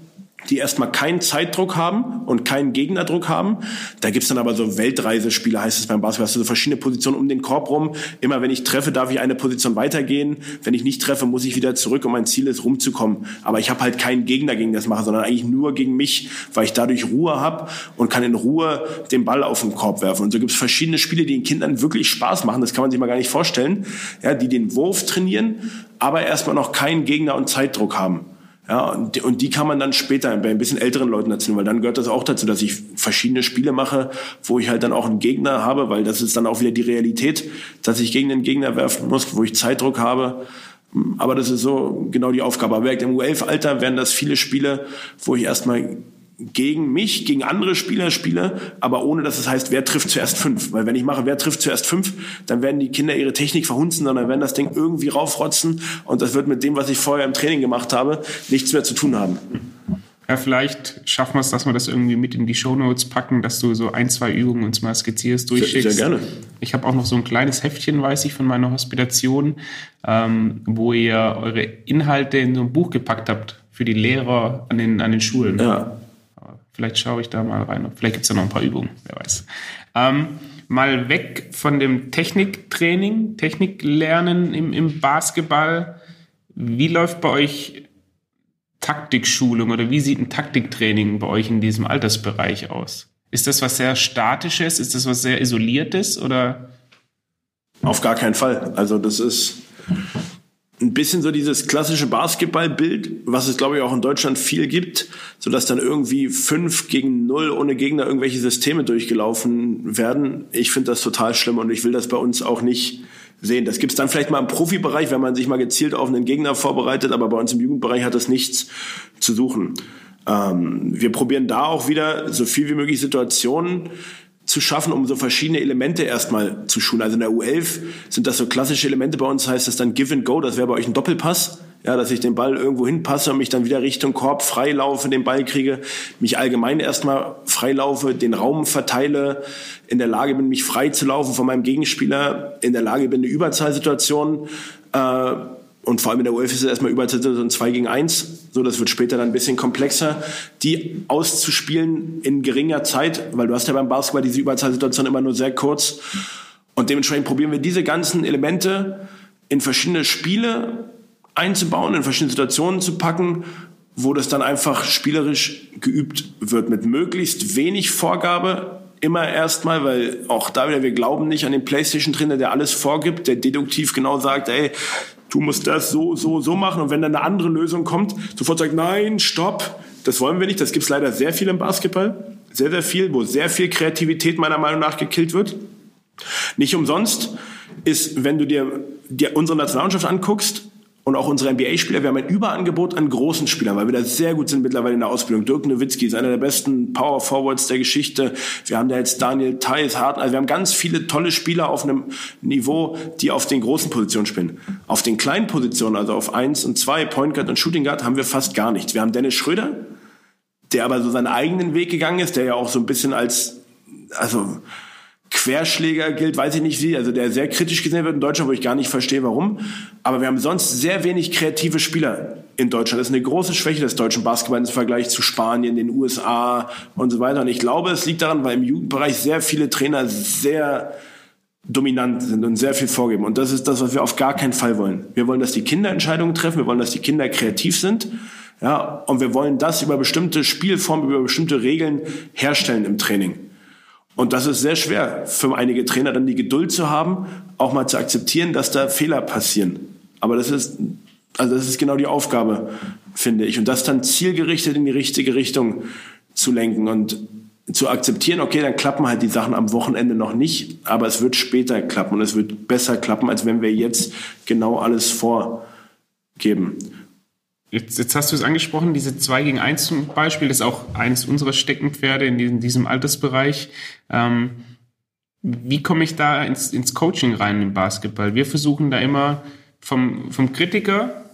die erstmal keinen Zeitdruck haben und keinen Gegnerdruck haben. Da gibt's dann aber so Weltreisespiele, heißt es beim Basketball, hast du so verschiedene Positionen um den Korb rum. Immer wenn ich treffe, darf ich eine Position weitergehen. Wenn ich nicht treffe, muss ich wieder zurück und mein Ziel ist, rumzukommen. Aber ich habe halt keinen Gegner gegen das machen, sondern eigentlich nur gegen mich, weil ich dadurch Ruhe habe und kann in Ruhe den Ball auf den Korb werfen. Und so gibt's verschiedene Spiele, die den Kindern wirklich Spaß machen. Das kann man sich mal gar nicht vorstellen. Ja, die den Wurf trainieren, aber erstmal noch keinen Gegner und Zeitdruck haben. Ja, und, die, und die kann man dann später bei ein bisschen älteren Leuten erzählen, weil dann gehört das auch dazu, dass ich verschiedene Spiele mache, wo ich halt dann auch einen Gegner habe, weil das ist dann auch wieder die Realität, dass ich gegen den Gegner werfen muss, wo ich Zeitdruck habe. Aber das ist so genau die Aufgabe. Aber im U11-Alter werden das viele Spiele, wo ich erstmal gegen mich, gegen andere Spieler spiele, aber ohne dass es heißt, wer trifft zuerst fünf. Weil wenn ich mache, wer trifft zuerst fünf, dann werden die Kinder ihre Technik verhunzen, sondern werden das Ding irgendwie raufrotzen und das wird mit dem, was ich vorher im Training gemacht habe, nichts mehr zu tun haben.
Ja, vielleicht schaffen wir es, dass wir das irgendwie mit in die Shownotes packen, dass du so ein, zwei Übungen uns mal skizzierst, durchschickst.
Sehr, sehr gerne.
Ich habe auch noch so ein kleines Heftchen, weiß ich, von meiner Hospitation, ähm, wo ihr eure Inhalte in so ein Buch gepackt habt für die Lehrer an den, an den Schulen.
Ja.
Vielleicht schaue ich da mal rein. Vielleicht gibt es da noch ein paar Übungen, wer weiß. Ähm, mal weg von dem Techniktraining, Techniklernen im, im Basketball. Wie läuft bei euch Taktikschulung oder wie sieht ein Taktiktraining bei euch in diesem Altersbereich aus? Ist das was sehr Statisches? Ist das was sehr Isoliertes oder?
Auf gar keinen Fall. Also das ist ein bisschen so dieses klassische Basketballbild, was es glaube ich auch in Deutschland viel gibt, so dass dann irgendwie fünf gegen null ohne Gegner irgendwelche Systeme durchgelaufen werden. Ich finde das total schlimm und ich will das bei uns auch nicht sehen. Das gibt es dann vielleicht mal im Profibereich, wenn man sich mal gezielt auf einen Gegner vorbereitet, aber bei uns im Jugendbereich hat das nichts zu suchen. Ähm, wir probieren da auch wieder so viel wie möglich Situationen zu schaffen, um so verschiedene Elemente erstmal zu schulen. Also in der U11 sind das so klassische Elemente. Bei uns heißt das dann Give and Go. Das wäre bei euch ein Doppelpass. Ja, dass ich den Ball irgendwo hinpasse und mich dann wieder Richtung Korb freilaufe, den Ball kriege, mich allgemein erstmal freilaufe, den Raum verteile, in der Lage bin, mich frei zu laufen von meinem Gegenspieler, in der Lage bin, eine Überzahlsituation äh, und vor allem in der UEFA ist es erstmal über ein 2 gegen 1, so das wird später dann ein bisschen komplexer, die auszuspielen in geringer Zeit, weil du hast ja beim Basketball diese Überzahlsituation immer nur sehr kurz. Und dementsprechend probieren wir diese ganzen Elemente in verschiedene Spiele einzubauen, in verschiedene Situationen zu packen, wo das dann einfach spielerisch geübt wird mit möglichst wenig Vorgabe, immer erstmal, weil auch da wieder, wir glauben nicht an den Playstation-Trainer, der alles vorgibt, der deduktiv genau sagt, ey, du musst das so, so, so machen. Und wenn dann eine andere Lösung kommt, sofort sagt, nein, stopp, das wollen wir nicht. Das gibt's leider sehr viel im Basketball. Sehr, sehr viel, wo sehr viel Kreativität meiner Meinung nach gekillt wird. Nicht umsonst ist, wenn du dir, dir unsere Nationalmannschaft anguckst, und auch unsere NBA-Spieler, wir haben ein Überangebot an großen Spielern, weil wir da sehr gut sind mittlerweile in der Ausbildung. Dirk Nowitzki ist einer der besten Power Forwards der Geschichte. Wir haben da jetzt Daniel Theiss, Harten, also wir haben ganz viele tolle Spieler auf einem Niveau, die auf den großen Positionen spielen. Auf den kleinen Positionen, also auf eins und zwei, Point Guard und Shooting Guard, haben wir fast gar nichts. Wir haben Dennis Schröder, der aber so seinen eigenen Weg gegangen ist, der ja auch so ein bisschen als, also, Querschläger gilt, weiß ich nicht wie, also der sehr kritisch gesehen wird in Deutschland, wo ich gar nicht verstehe, warum. Aber wir haben sonst sehr wenig kreative Spieler in Deutschland. Das ist eine große Schwäche des deutschen Basketballs im Vergleich zu Spanien, den USA und so weiter. Und ich glaube, es liegt daran, weil im Jugendbereich sehr viele Trainer sehr dominant sind und sehr viel vorgeben. Und das ist das, was wir auf gar keinen Fall wollen. Wir wollen, dass die Kinder Entscheidungen treffen. Wir wollen, dass die Kinder kreativ sind. Ja, und wir wollen das über bestimmte Spielformen, über bestimmte Regeln herstellen im Training. Und das ist sehr schwer für einige Trainer, dann die Geduld zu haben, auch mal zu akzeptieren, dass da Fehler passieren. Aber das ist, also das ist genau die Aufgabe, finde ich. Und das dann zielgerichtet in die richtige Richtung zu lenken und zu akzeptieren, okay, dann klappen halt die Sachen am Wochenende noch nicht, aber es wird später klappen und es wird besser klappen, als wenn wir jetzt genau alles vorgeben.
Jetzt, jetzt hast du es angesprochen, diese 2 gegen 1 zum Beispiel, das ist auch eines unserer Steckenpferde in diesem, diesem Altersbereich. Ähm, Wie komme ich da ins, ins Coaching rein im Basketball? Wir versuchen da immer vom, vom Kritiker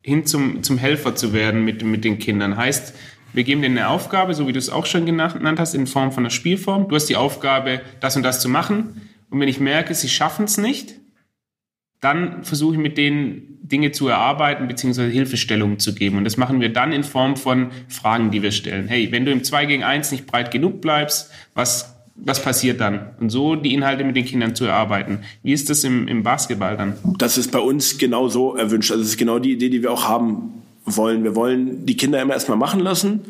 hin zum, zum Helfer zu werden mit, mit den Kindern. Heißt, wir geben denen eine Aufgabe, so wie du es auch schon genannt hast, in Form von einer Spielform. Du hast die Aufgabe, das und das zu machen. Und wenn ich merke, sie schaffen es nicht, dann versuche ich mit denen Dinge zu erarbeiten bzw. Hilfestellungen zu geben. Und das machen wir dann in Form von Fragen, die wir stellen. Hey, wenn du im 2 gegen 1 nicht breit genug bleibst, was, was passiert dann? Und so die Inhalte mit den Kindern zu erarbeiten. Wie ist das im, im Basketball dann?
Das ist bei uns genau so erwünscht. Also das ist genau die Idee, die wir auch haben wollen. Wir wollen die Kinder immer erstmal machen lassen,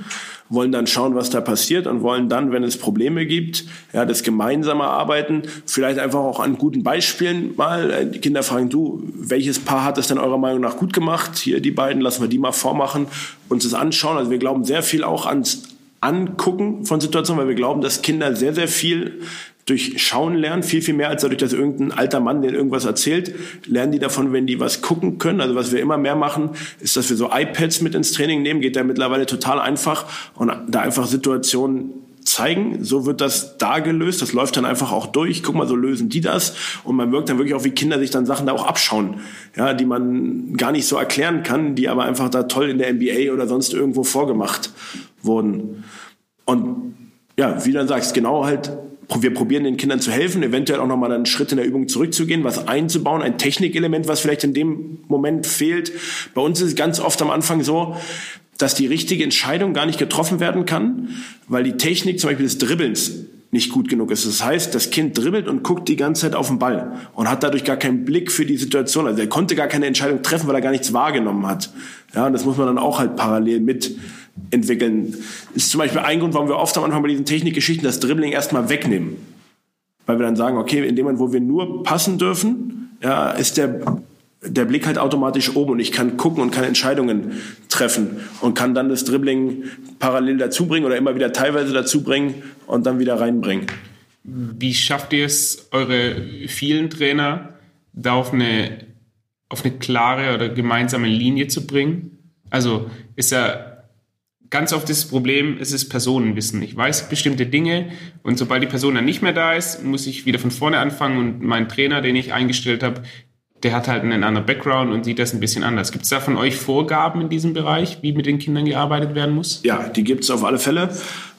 wollen dann schauen, was da passiert und wollen dann, wenn es Probleme gibt, ja, das gemeinsame Arbeiten, vielleicht einfach auch an guten Beispielen mal. Äh, die Kinder fragen, du, welches Paar hat es denn eurer Meinung nach gut gemacht? Hier die beiden, lassen wir die mal vormachen, uns das anschauen. Also wir glauben sehr viel auch ans Angucken von Situationen, weil wir glauben, dass Kinder sehr, sehr viel durch Schauen lernen, viel, viel mehr als dadurch, dass irgendein alter Mann denen irgendwas erzählt, lernen die davon, wenn die was gucken können. Also was wir immer mehr machen, ist, dass wir so iPads mit ins Training nehmen, geht ja mittlerweile total einfach. Und da einfach Situationen zeigen, so wird das da gelöst, das läuft dann einfach auch durch, guck mal, so lösen die das. Und man wirkt dann wirklich auch, wie Kinder sich dann Sachen da auch abschauen, ja, die man gar nicht so erklären kann, die aber einfach da toll in der NBA oder sonst irgendwo vorgemacht wurden. Und ja, wie du dann sagst, genau halt wir probieren den Kindern zu helfen, eventuell auch nochmal einen Schritt in der Übung zurückzugehen, was einzubauen, ein Technikelement, was vielleicht in dem Moment fehlt. Bei uns ist es ganz oft am Anfang so, dass die richtige Entscheidung gar nicht getroffen werden kann, weil die Technik zum Beispiel des Dribbelns nicht gut genug ist. Das heißt, das Kind dribbelt und guckt die ganze Zeit auf den Ball und hat dadurch gar keinen Blick für die Situation. Also er konnte gar keine Entscheidung treffen, weil er gar nichts wahrgenommen hat. Ja, und das muss man dann auch halt parallel mit entwickeln. Ist zum Beispiel ein Grund, warum wir oft am Anfang bei diesen Technikgeschichten das Dribbling erstmal wegnehmen. Weil wir dann sagen, okay, in dem Moment, wo wir nur passen dürfen, ja, ist der, der Blick halt automatisch oben und ich kann gucken und kann Entscheidungen treffen und kann dann das Dribbling parallel dazubringen oder immer wieder teilweise dazubringen und dann wieder reinbringen.
Wie schafft ihr es, eure vielen Trainer da auf eine, auf eine klare oder gemeinsame Linie zu bringen? Also ist ja ganz oft das Problem, es ist Personenwissen. Ich weiß bestimmte Dinge und sobald die Person dann nicht mehr da ist, muss ich wieder von vorne anfangen und mein Trainer, den ich eingestellt habe, der hat halt einen anderen Background und sieht das ein bisschen anders. Gibt es da von euch Vorgaben in diesem Bereich, wie mit den Kindern gearbeitet werden muss?
Ja, die gibt es auf alle Fälle.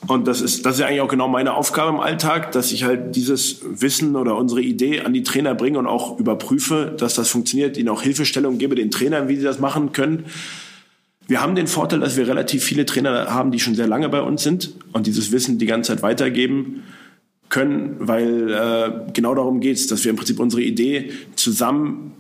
Und das ist, das ist ja eigentlich auch genau meine Aufgabe im Alltag, dass ich halt dieses Wissen oder unsere Idee an die Trainer bringe und auch überprüfe, dass das funktioniert, ihnen auch Hilfestellung gebe, den Trainern, wie sie das machen können. Wir haben den Vorteil, dass wir relativ viele Trainer haben, die schon sehr lange bei uns sind und dieses Wissen die ganze Zeit weitergeben können, weil äh, genau darum geht es, dass wir im Prinzip unsere Idee zusammen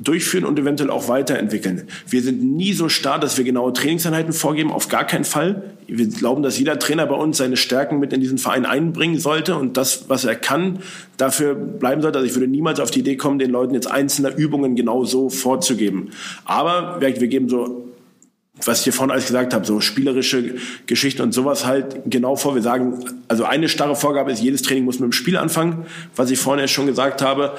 durchführen und eventuell auch weiterentwickeln. Wir sind nie so starr, dass wir genaue Trainingseinheiten vorgeben, auf gar keinen Fall. Wir glauben, dass jeder Trainer bei uns seine Stärken mit in diesen Verein einbringen sollte und das, was er kann, dafür bleiben sollte. Also ich würde niemals auf die Idee kommen, den Leuten jetzt einzelne Übungen genau so vorzugeben. Aber wir geben so was ich hier vorhin alles gesagt habe, so spielerische Geschichten und sowas halt genau vor. Wir sagen, also eine starre Vorgabe ist, jedes Training muss mit dem Spiel anfangen, was ich vorhin ja schon gesagt habe,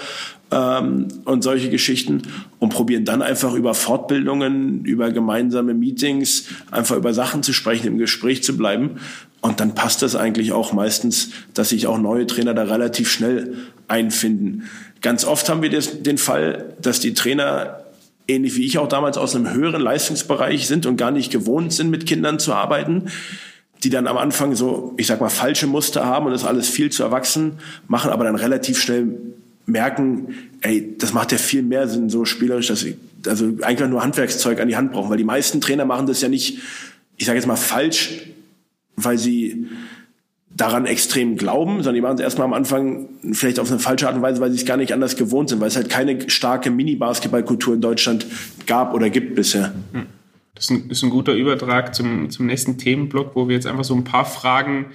ähm, und solche Geschichten und probieren dann einfach über Fortbildungen, über gemeinsame Meetings, einfach über Sachen zu sprechen, im Gespräch zu bleiben. Und dann passt das eigentlich auch meistens, dass sich auch neue Trainer da relativ schnell einfinden. Ganz oft haben wir das, den Fall, dass die Trainer ähnlich wie ich auch damals aus einem höheren Leistungsbereich sind und gar nicht gewohnt sind, mit Kindern zu arbeiten, die dann am Anfang so, ich sag mal, falsche Muster haben und das alles viel zu erwachsen machen, aber dann relativ schnell merken, ey, das macht ja viel mehr Sinn, so spielerisch, dass ich, also eigentlich nur Handwerkszeug an die Hand brauchen, weil die meisten Trainer machen das ja nicht, ich sage jetzt mal falsch, weil sie daran extrem glauben, sondern die machen es erstmal am Anfang vielleicht auf eine falsche Art und Weise, weil sie es gar nicht anders gewohnt sind, weil es halt keine starke Mini-Basketballkultur in Deutschland gab oder gibt bisher. Hm.
Das ist ein, ist ein guter Übertrag zum, zum nächsten Themenblock, wo wir jetzt einfach so ein paar Fragen,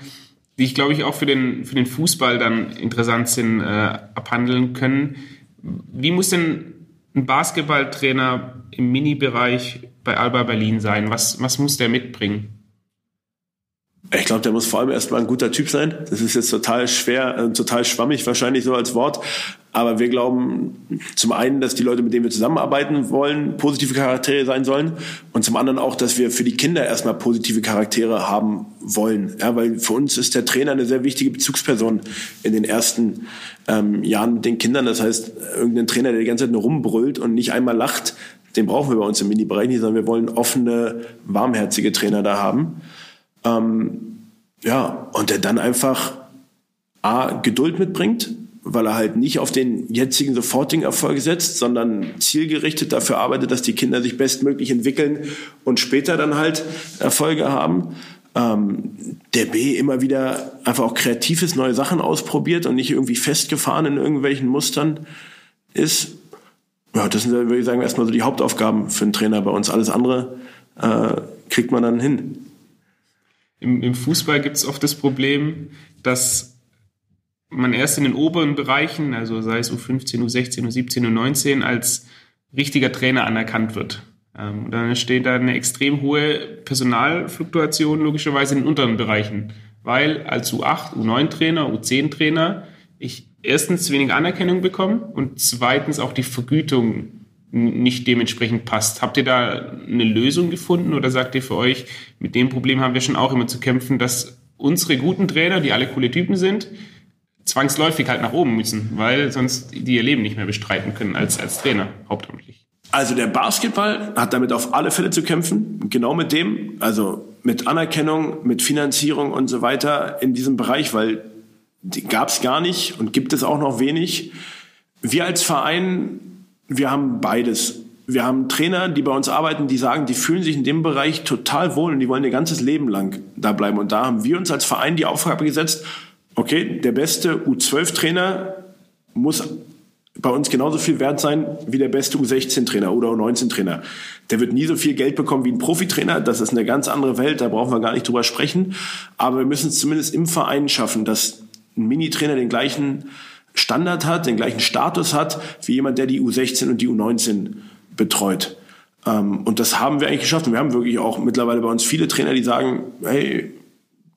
die ich glaube ich auch für den, für den Fußball dann interessant sind, äh, abhandeln können. Wie muss denn ein Basketballtrainer im Mini-Bereich bei Alba Berlin sein? Was, was muss der mitbringen?
Ich glaube, der muss vor allem erstmal ein guter Typ sein. Das ist jetzt total schwer, äh, total schwammig wahrscheinlich so als Wort. Aber wir glauben zum einen, dass die Leute, mit denen wir zusammenarbeiten wollen, positive Charaktere sein sollen. Und zum anderen auch, dass wir für die Kinder erstmal positive Charaktere haben wollen. Ja, weil für uns ist der Trainer eine sehr wichtige Bezugsperson in den ersten ähm, Jahren mit den Kindern. Das heißt, irgendein Trainer, der die ganze Zeit nur rumbrüllt und nicht einmal lacht, den brauchen wir bei uns im Mini-Bereich nicht, sondern wir wollen offene, warmherzige Trainer da haben. Ähm, ja, und der dann einfach A, Geduld mitbringt, weil er halt nicht auf den jetzigen sofortigen Erfolg setzt, sondern zielgerichtet dafür arbeitet, dass die Kinder sich bestmöglich entwickeln und später dann halt Erfolge haben. Ähm, der B immer wieder einfach auch kreatives neue Sachen ausprobiert und nicht irgendwie festgefahren in irgendwelchen Mustern ist. Ja, das sind, würde ich sagen, erstmal so die Hauptaufgaben für einen Trainer bei uns. Alles andere äh, kriegt man dann hin.
Im, im Fußball gibt es oft das Problem, dass man erst in den oberen Bereichen, also sei es U15, U16, U17, U19, als richtiger Trainer anerkannt wird. Ähm, und dann entsteht da eine extrem hohe Personalfluktuation logischerweise in den unteren Bereichen, weil als U8, U9-Trainer, U10-Trainer ich erstens weniger Anerkennung bekomme und zweitens auch die Vergütung nicht dementsprechend passt. Habt ihr da eine Lösung gefunden oder sagt ihr für euch, mit dem Problem haben wir schon auch immer zu kämpfen, dass unsere guten Trainer, die alle coole Typen sind, zwangsläufig halt nach oben müssen, weil sonst die ihr Leben nicht mehr bestreiten können als, als Trainer, hauptamtlich?
Also der Basketball hat damit auf alle Fälle zu kämpfen, genau mit dem, also mit Anerkennung, mit Finanzierung und so weiter in diesem Bereich, weil die gab es gar nicht und gibt es auch noch wenig. Wir als Verein wir haben beides. Wir haben Trainer, die bei uns arbeiten, die sagen, die fühlen sich in dem Bereich total wohl und die wollen ihr ganzes Leben lang da bleiben. Und da haben wir uns als Verein die Aufgabe gesetzt, okay, der beste U12-Trainer muss bei uns genauso viel wert sein wie der beste U16-Trainer oder U19-Trainer. Der wird nie so viel Geld bekommen wie ein Profitrainer. Das ist eine ganz andere Welt, da brauchen wir gar nicht drüber sprechen. Aber wir müssen es zumindest im Verein schaffen, dass ein Mini-Trainer den gleichen Standard hat, den gleichen Status hat, wie jemand, der die U16 und die U19 betreut. Ähm, und das haben wir eigentlich geschafft. Und wir haben wirklich auch mittlerweile bei uns viele Trainer, die sagen, hey,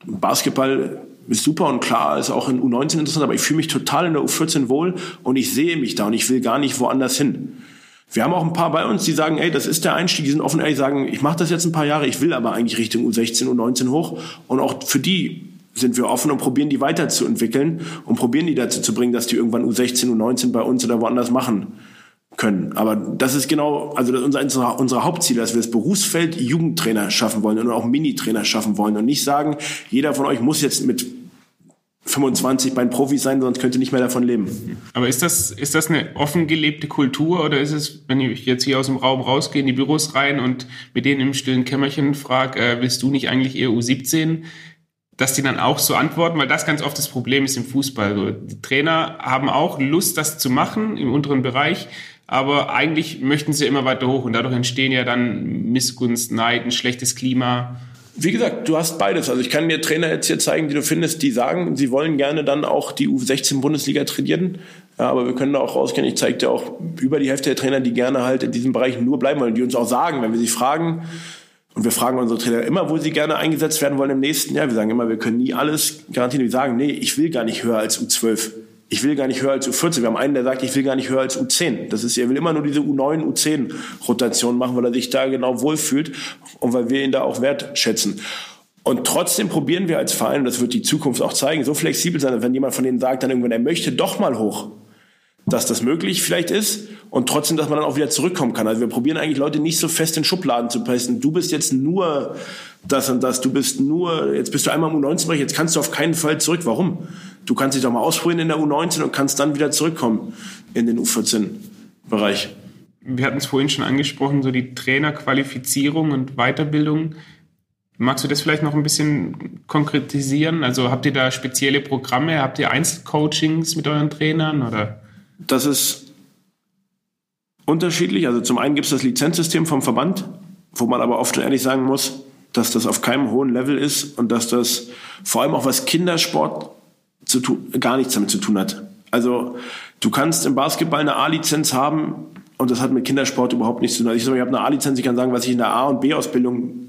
Basketball ist super und klar, ist auch in U19 interessant, aber ich fühle mich total in der U14 wohl und ich sehe mich da und ich will gar nicht woanders hin. Wir haben auch ein paar bei uns, die sagen, ey, das ist der Einstieg, die sind offen, ey, sagen, ich mache das jetzt ein paar Jahre, ich will aber eigentlich Richtung U16, U19 hoch. Und auch für die sind wir offen und probieren die weiterzuentwickeln und probieren die dazu zu bringen, dass die irgendwann U16, U19 bei uns oder woanders machen können. Aber das ist genau, also ist unser, unser Hauptziel, dass wir das Berufsfeld Jugendtrainer schaffen wollen und auch Mini-Trainer schaffen wollen und nicht sagen, jeder von euch muss jetzt mit 25 bei den Profis sein, sonst könnt ihr nicht mehr davon leben.
Aber ist das, ist das eine offen gelebte Kultur oder ist es, wenn ich jetzt hier aus dem Raum rausgehe, in die Büros rein und mit denen im stillen Kämmerchen frage, äh, willst du nicht eigentlich eher U17? Dass die dann auch so antworten, weil das ganz oft das Problem ist im Fußball. Die Trainer haben auch Lust, das zu machen im unteren Bereich, aber eigentlich möchten sie immer weiter hoch und dadurch entstehen ja dann Missgunst, Neid, ein schlechtes Klima.
Wie gesagt, du hast beides. Also ich kann dir Trainer jetzt hier zeigen, die du findest, die sagen, sie wollen gerne dann auch die U16 Bundesliga trainieren. Ja, aber wir können da auch rausgehen. Ich zeige dir auch über die Hälfte der Trainer, die gerne halt in diesem Bereich nur bleiben wollen, die uns auch sagen, wenn wir sie fragen, und wir fragen unsere Trainer immer, wo sie gerne eingesetzt werden wollen im nächsten Jahr. Wir sagen immer, wir können nie alles garantieren. Wir sagen, nee, ich will gar nicht höher als U12. Ich will gar nicht höher als U14. Wir haben einen, der sagt, ich will gar nicht höher als U10. Das ist, er will immer nur diese U9, U10 Rotation machen, weil er sich da genau wohlfühlt und weil wir ihn da auch wertschätzen. Und trotzdem probieren wir als Verein, und das wird die Zukunft auch zeigen, so flexibel sein, dass wenn jemand von denen sagt, dann irgendwann, er möchte doch mal hoch, dass das möglich vielleicht ist und trotzdem, dass man dann auch wieder zurückkommen kann. Also wir probieren eigentlich Leute nicht so fest in Schubladen zu pressen. Du bist jetzt nur das und das, du bist nur, jetzt bist du einmal im U19-Bereich, jetzt kannst du auf keinen Fall zurück. Warum? Du kannst dich doch mal ausprobieren in der U19 und kannst dann wieder zurückkommen in den U14-Bereich.
Wir hatten es vorhin schon angesprochen, so die Trainerqualifizierung und Weiterbildung. Magst du das vielleicht noch ein bisschen konkretisieren? Also habt ihr da spezielle Programme? Habt ihr Einzelcoachings mit euren Trainern oder?
Das ist unterschiedlich. Also zum einen gibt es das Lizenzsystem vom Verband, wo man aber oft ehrlich sagen muss, dass das auf keinem hohen Level ist und dass das vor allem auch was Kindersport zu tun, gar nichts damit zu tun hat. Also du kannst im Basketball eine A-Lizenz haben und das hat mit Kindersport überhaupt nichts zu tun. Also ich, ich habe eine A-Lizenz, ich kann sagen, was ich in der A- und B-Ausbildung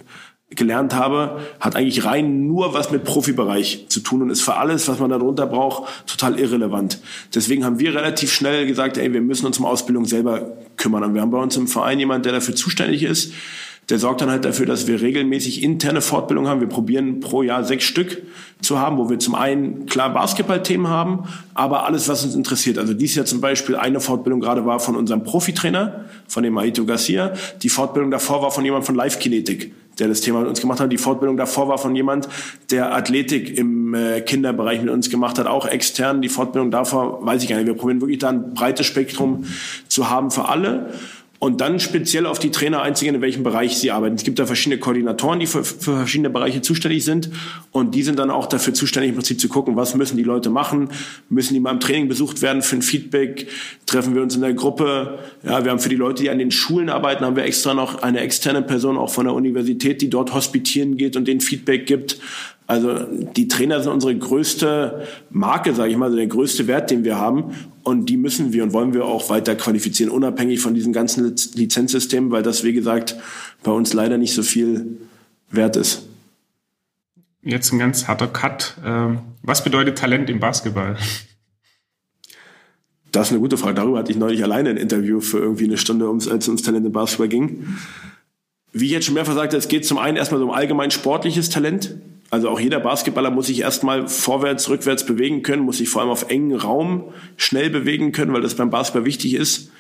gelernt habe, hat eigentlich rein nur was mit Profibereich zu tun und ist für alles, was man darunter braucht, total irrelevant. Deswegen haben wir relativ schnell gesagt, ey, wir müssen uns um Ausbildung selber kümmern. Und wir haben bei uns im Verein jemanden, der dafür zuständig ist. Der sorgt dann halt dafür, dass wir regelmäßig interne Fortbildung haben. Wir probieren pro Jahr sechs Stück zu haben, wo wir zum einen klar Basketballthemen haben, aber alles, was uns interessiert. Also dies Jahr zum Beispiel eine Fortbildung gerade war von unserem Profitrainer, von dem Aito Garcia. Die Fortbildung davor war von jemand von Live Kinetik der das Thema mit uns gemacht hat. Die Fortbildung davor war von jemand, der Athletik im äh, Kinderbereich mit uns gemacht hat, auch extern. Die Fortbildung davor weiß ich gar nicht. Wir probieren wirklich da ein breites Spektrum zu haben für alle und dann speziell auf die Trainer einzugehen, in welchem Bereich sie arbeiten. Es gibt da verschiedene Koordinatoren, die für, für, verschiedene Bereiche zuständig sind und die sind dann auch dafür zuständig, im Prinzip zu gucken, was müssen die Leute machen, müssen die mal im Training besucht werden für ein Feedback, treffen wir uns in der Gruppe. Ja, wir haben für die Leute, die an den Schulen arbeiten, haben wir extra noch eine externe Person auch von der Universität, die dort hospitieren geht und den Feedback gibt. Also die Trainer sind unsere größte Marke, sage ich mal, also der größte Wert, den wir haben. Und die müssen wir und wollen wir auch weiter qualifizieren, unabhängig von diesen ganzen Lizenzsystemen, weil das, wie gesagt, bei uns leider nicht so viel wert ist.
Jetzt ein ganz harter Cut. Ähm, was bedeutet Talent im Basketball?
Das ist eine gute Frage. Darüber hatte ich neulich alleine ein Interview für irgendwie eine Stunde, als es ums Talent im Basketball ging. Wie ich jetzt schon mehrfach sagte, es geht zum einen erstmal so um allgemein sportliches Talent. Also auch jeder Basketballer muss sich erstmal vorwärts, rückwärts bewegen können, muss sich vor allem auf engen Raum schnell bewegen können, weil das beim Basketball wichtig ist.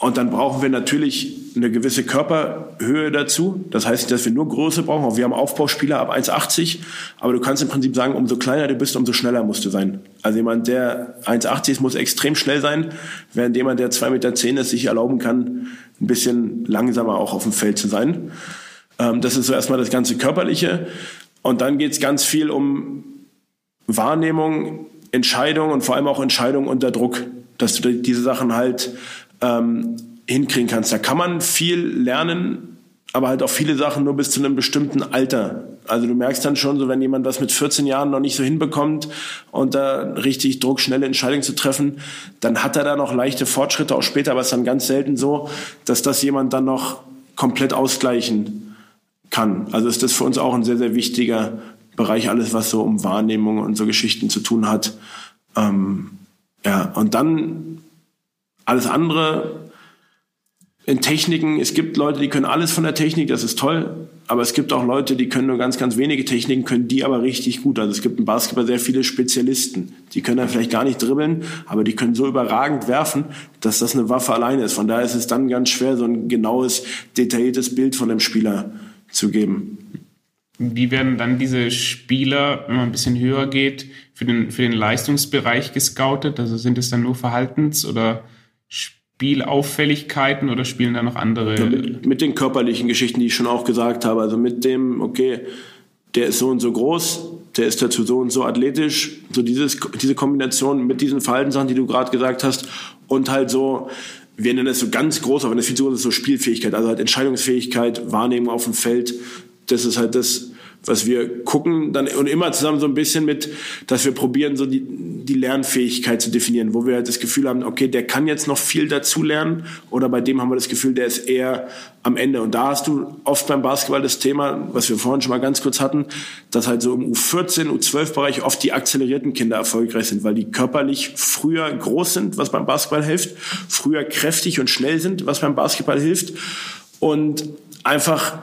Und dann brauchen wir natürlich eine gewisse Körperhöhe dazu. Das heißt nicht, dass wir nur Größe brauchen. Auch wir haben Aufbauspieler ab 1,80. Aber du kannst im Prinzip sagen, umso kleiner du bist, umso schneller musst du sein. Also jemand, der 1,80 ist, muss extrem schnell sein, während jemand, der 2,10 Meter ist, sich erlauben kann, ein bisschen langsamer auch auf dem Feld zu sein. Ähm, das ist so erstmal das ganze Körperliche. Und dann geht es ganz viel um Wahrnehmung, Entscheidung und vor allem auch Entscheidung unter Druck, dass du diese Sachen halt ähm, hinkriegen kannst. Da kann man viel lernen, aber halt auch viele Sachen nur bis zu einem bestimmten Alter. Also du merkst dann schon so, wenn jemand das mit 14 Jahren noch nicht so hinbekommt und da richtig Druck, schnelle Entscheidungen zu treffen, dann hat er da noch leichte Fortschritte auch später, aber es ist dann ganz selten so, dass das jemand dann noch komplett ausgleichen kann. Also ist das für uns auch ein sehr, sehr wichtiger Bereich, alles was so um Wahrnehmung und so Geschichten zu tun hat. Ähm, ja, und dann alles andere in Techniken. Es gibt Leute, die können alles von der Technik, das ist toll. Aber es gibt auch Leute, die können nur ganz, ganz wenige Techniken, können die aber richtig gut. Also es gibt im Basketball sehr viele Spezialisten. Die können dann vielleicht gar nicht dribbeln, aber die können so überragend werfen, dass das eine Waffe alleine ist. Von daher ist es dann ganz schwer, so ein genaues, detailliertes Bild von dem Spieler zu geben.
Wie werden dann diese Spieler, wenn man ein bisschen höher geht, für den, für den Leistungsbereich gescoutet? Also sind es dann nur Verhaltens- oder Spielauffälligkeiten oder spielen da noch andere?
Ja, mit, mit, den körperlichen Geschichten, die ich schon auch gesagt habe. Also mit dem, okay, der ist so und so groß, der ist dazu so und so athletisch. So dieses, diese Kombination mit diesen Verhaltenssachen, die du gerade gesagt hast. Und halt so, wir nennen es so ganz groß, aber das ist viel zu groß, so Spielfähigkeit, also halt Entscheidungsfähigkeit, Wahrnehmung auf dem Feld. Das ist halt das, was wir gucken, dann und immer zusammen so ein bisschen mit, dass wir probieren, so die, die Lernfähigkeit zu definieren, wo wir halt das Gefühl haben, okay, der kann jetzt noch viel dazu lernen, oder bei dem haben wir das Gefühl, der ist eher am Ende. Und da hast du oft beim Basketball das Thema, was wir vorhin schon mal ganz kurz hatten, dass halt so im U14, U12-Bereich oft die akzelerierten Kinder erfolgreich sind, weil die körperlich früher groß sind, was beim Basketball hilft, früher kräftig und schnell sind, was beim Basketball hilft und einfach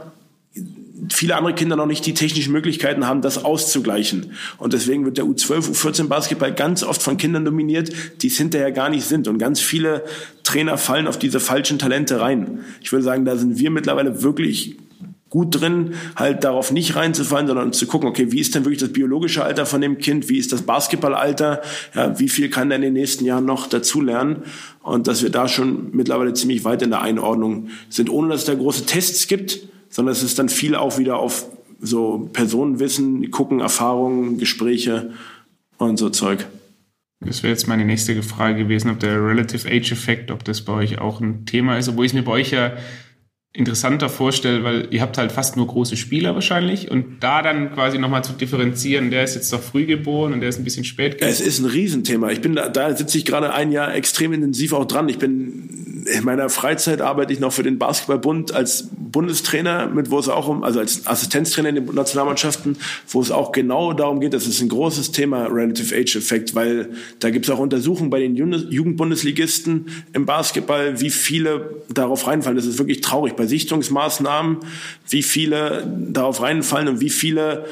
viele andere Kinder noch nicht die technischen Möglichkeiten haben, das auszugleichen. Und deswegen wird der U12, U14 Basketball ganz oft von Kindern dominiert, die es hinterher gar nicht sind. Und ganz viele Trainer fallen auf diese falschen Talente rein. Ich würde sagen, da sind wir mittlerweile wirklich gut drin, halt darauf nicht reinzufallen, sondern zu gucken, okay, wie ist denn wirklich das biologische Alter von dem Kind, wie ist das Basketballalter, ja, wie viel kann er in den nächsten Jahren noch dazulernen und dass wir da schon mittlerweile ziemlich weit in der Einordnung sind, ohne dass es da große Tests gibt, sondern es ist dann viel auch wieder auf so Personenwissen, gucken, Erfahrungen, Gespräche und so Zeug.
Das wäre jetzt meine nächste Frage gewesen, ob der Relative Age Effekt, ob das bei euch auch ein Thema ist, obwohl ich es mir bei euch ja interessanter vorstelle, weil ihr habt halt fast nur große Spieler wahrscheinlich und da dann quasi nochmal zu differenzieren, der ist jetzt doch früh geboren und der ist ein bisschen spät
geboren. Es ist ein Riesenthema. Ich bin da, da sitze ich gerade ein Jahr extrem intensiv auch dran. Ich bin in meiner Freizeit arbeite ich noch für den Basketballbund als Bundestrainer, mit wo es auch um, also als Assistenztrainer in den Nationalmannschaften, wo es auch genau darum geht, das ist ein großes Thema, Relative Age Effect, weil da gibt es auch Untersuchungen bei den Jugendbundesligisten im Basketball, wie viele darauf reinfallen. Das ist wirklich traurig. Bei Sichtungsmaßnahmen, wie viele darauf reinfallen und wie viele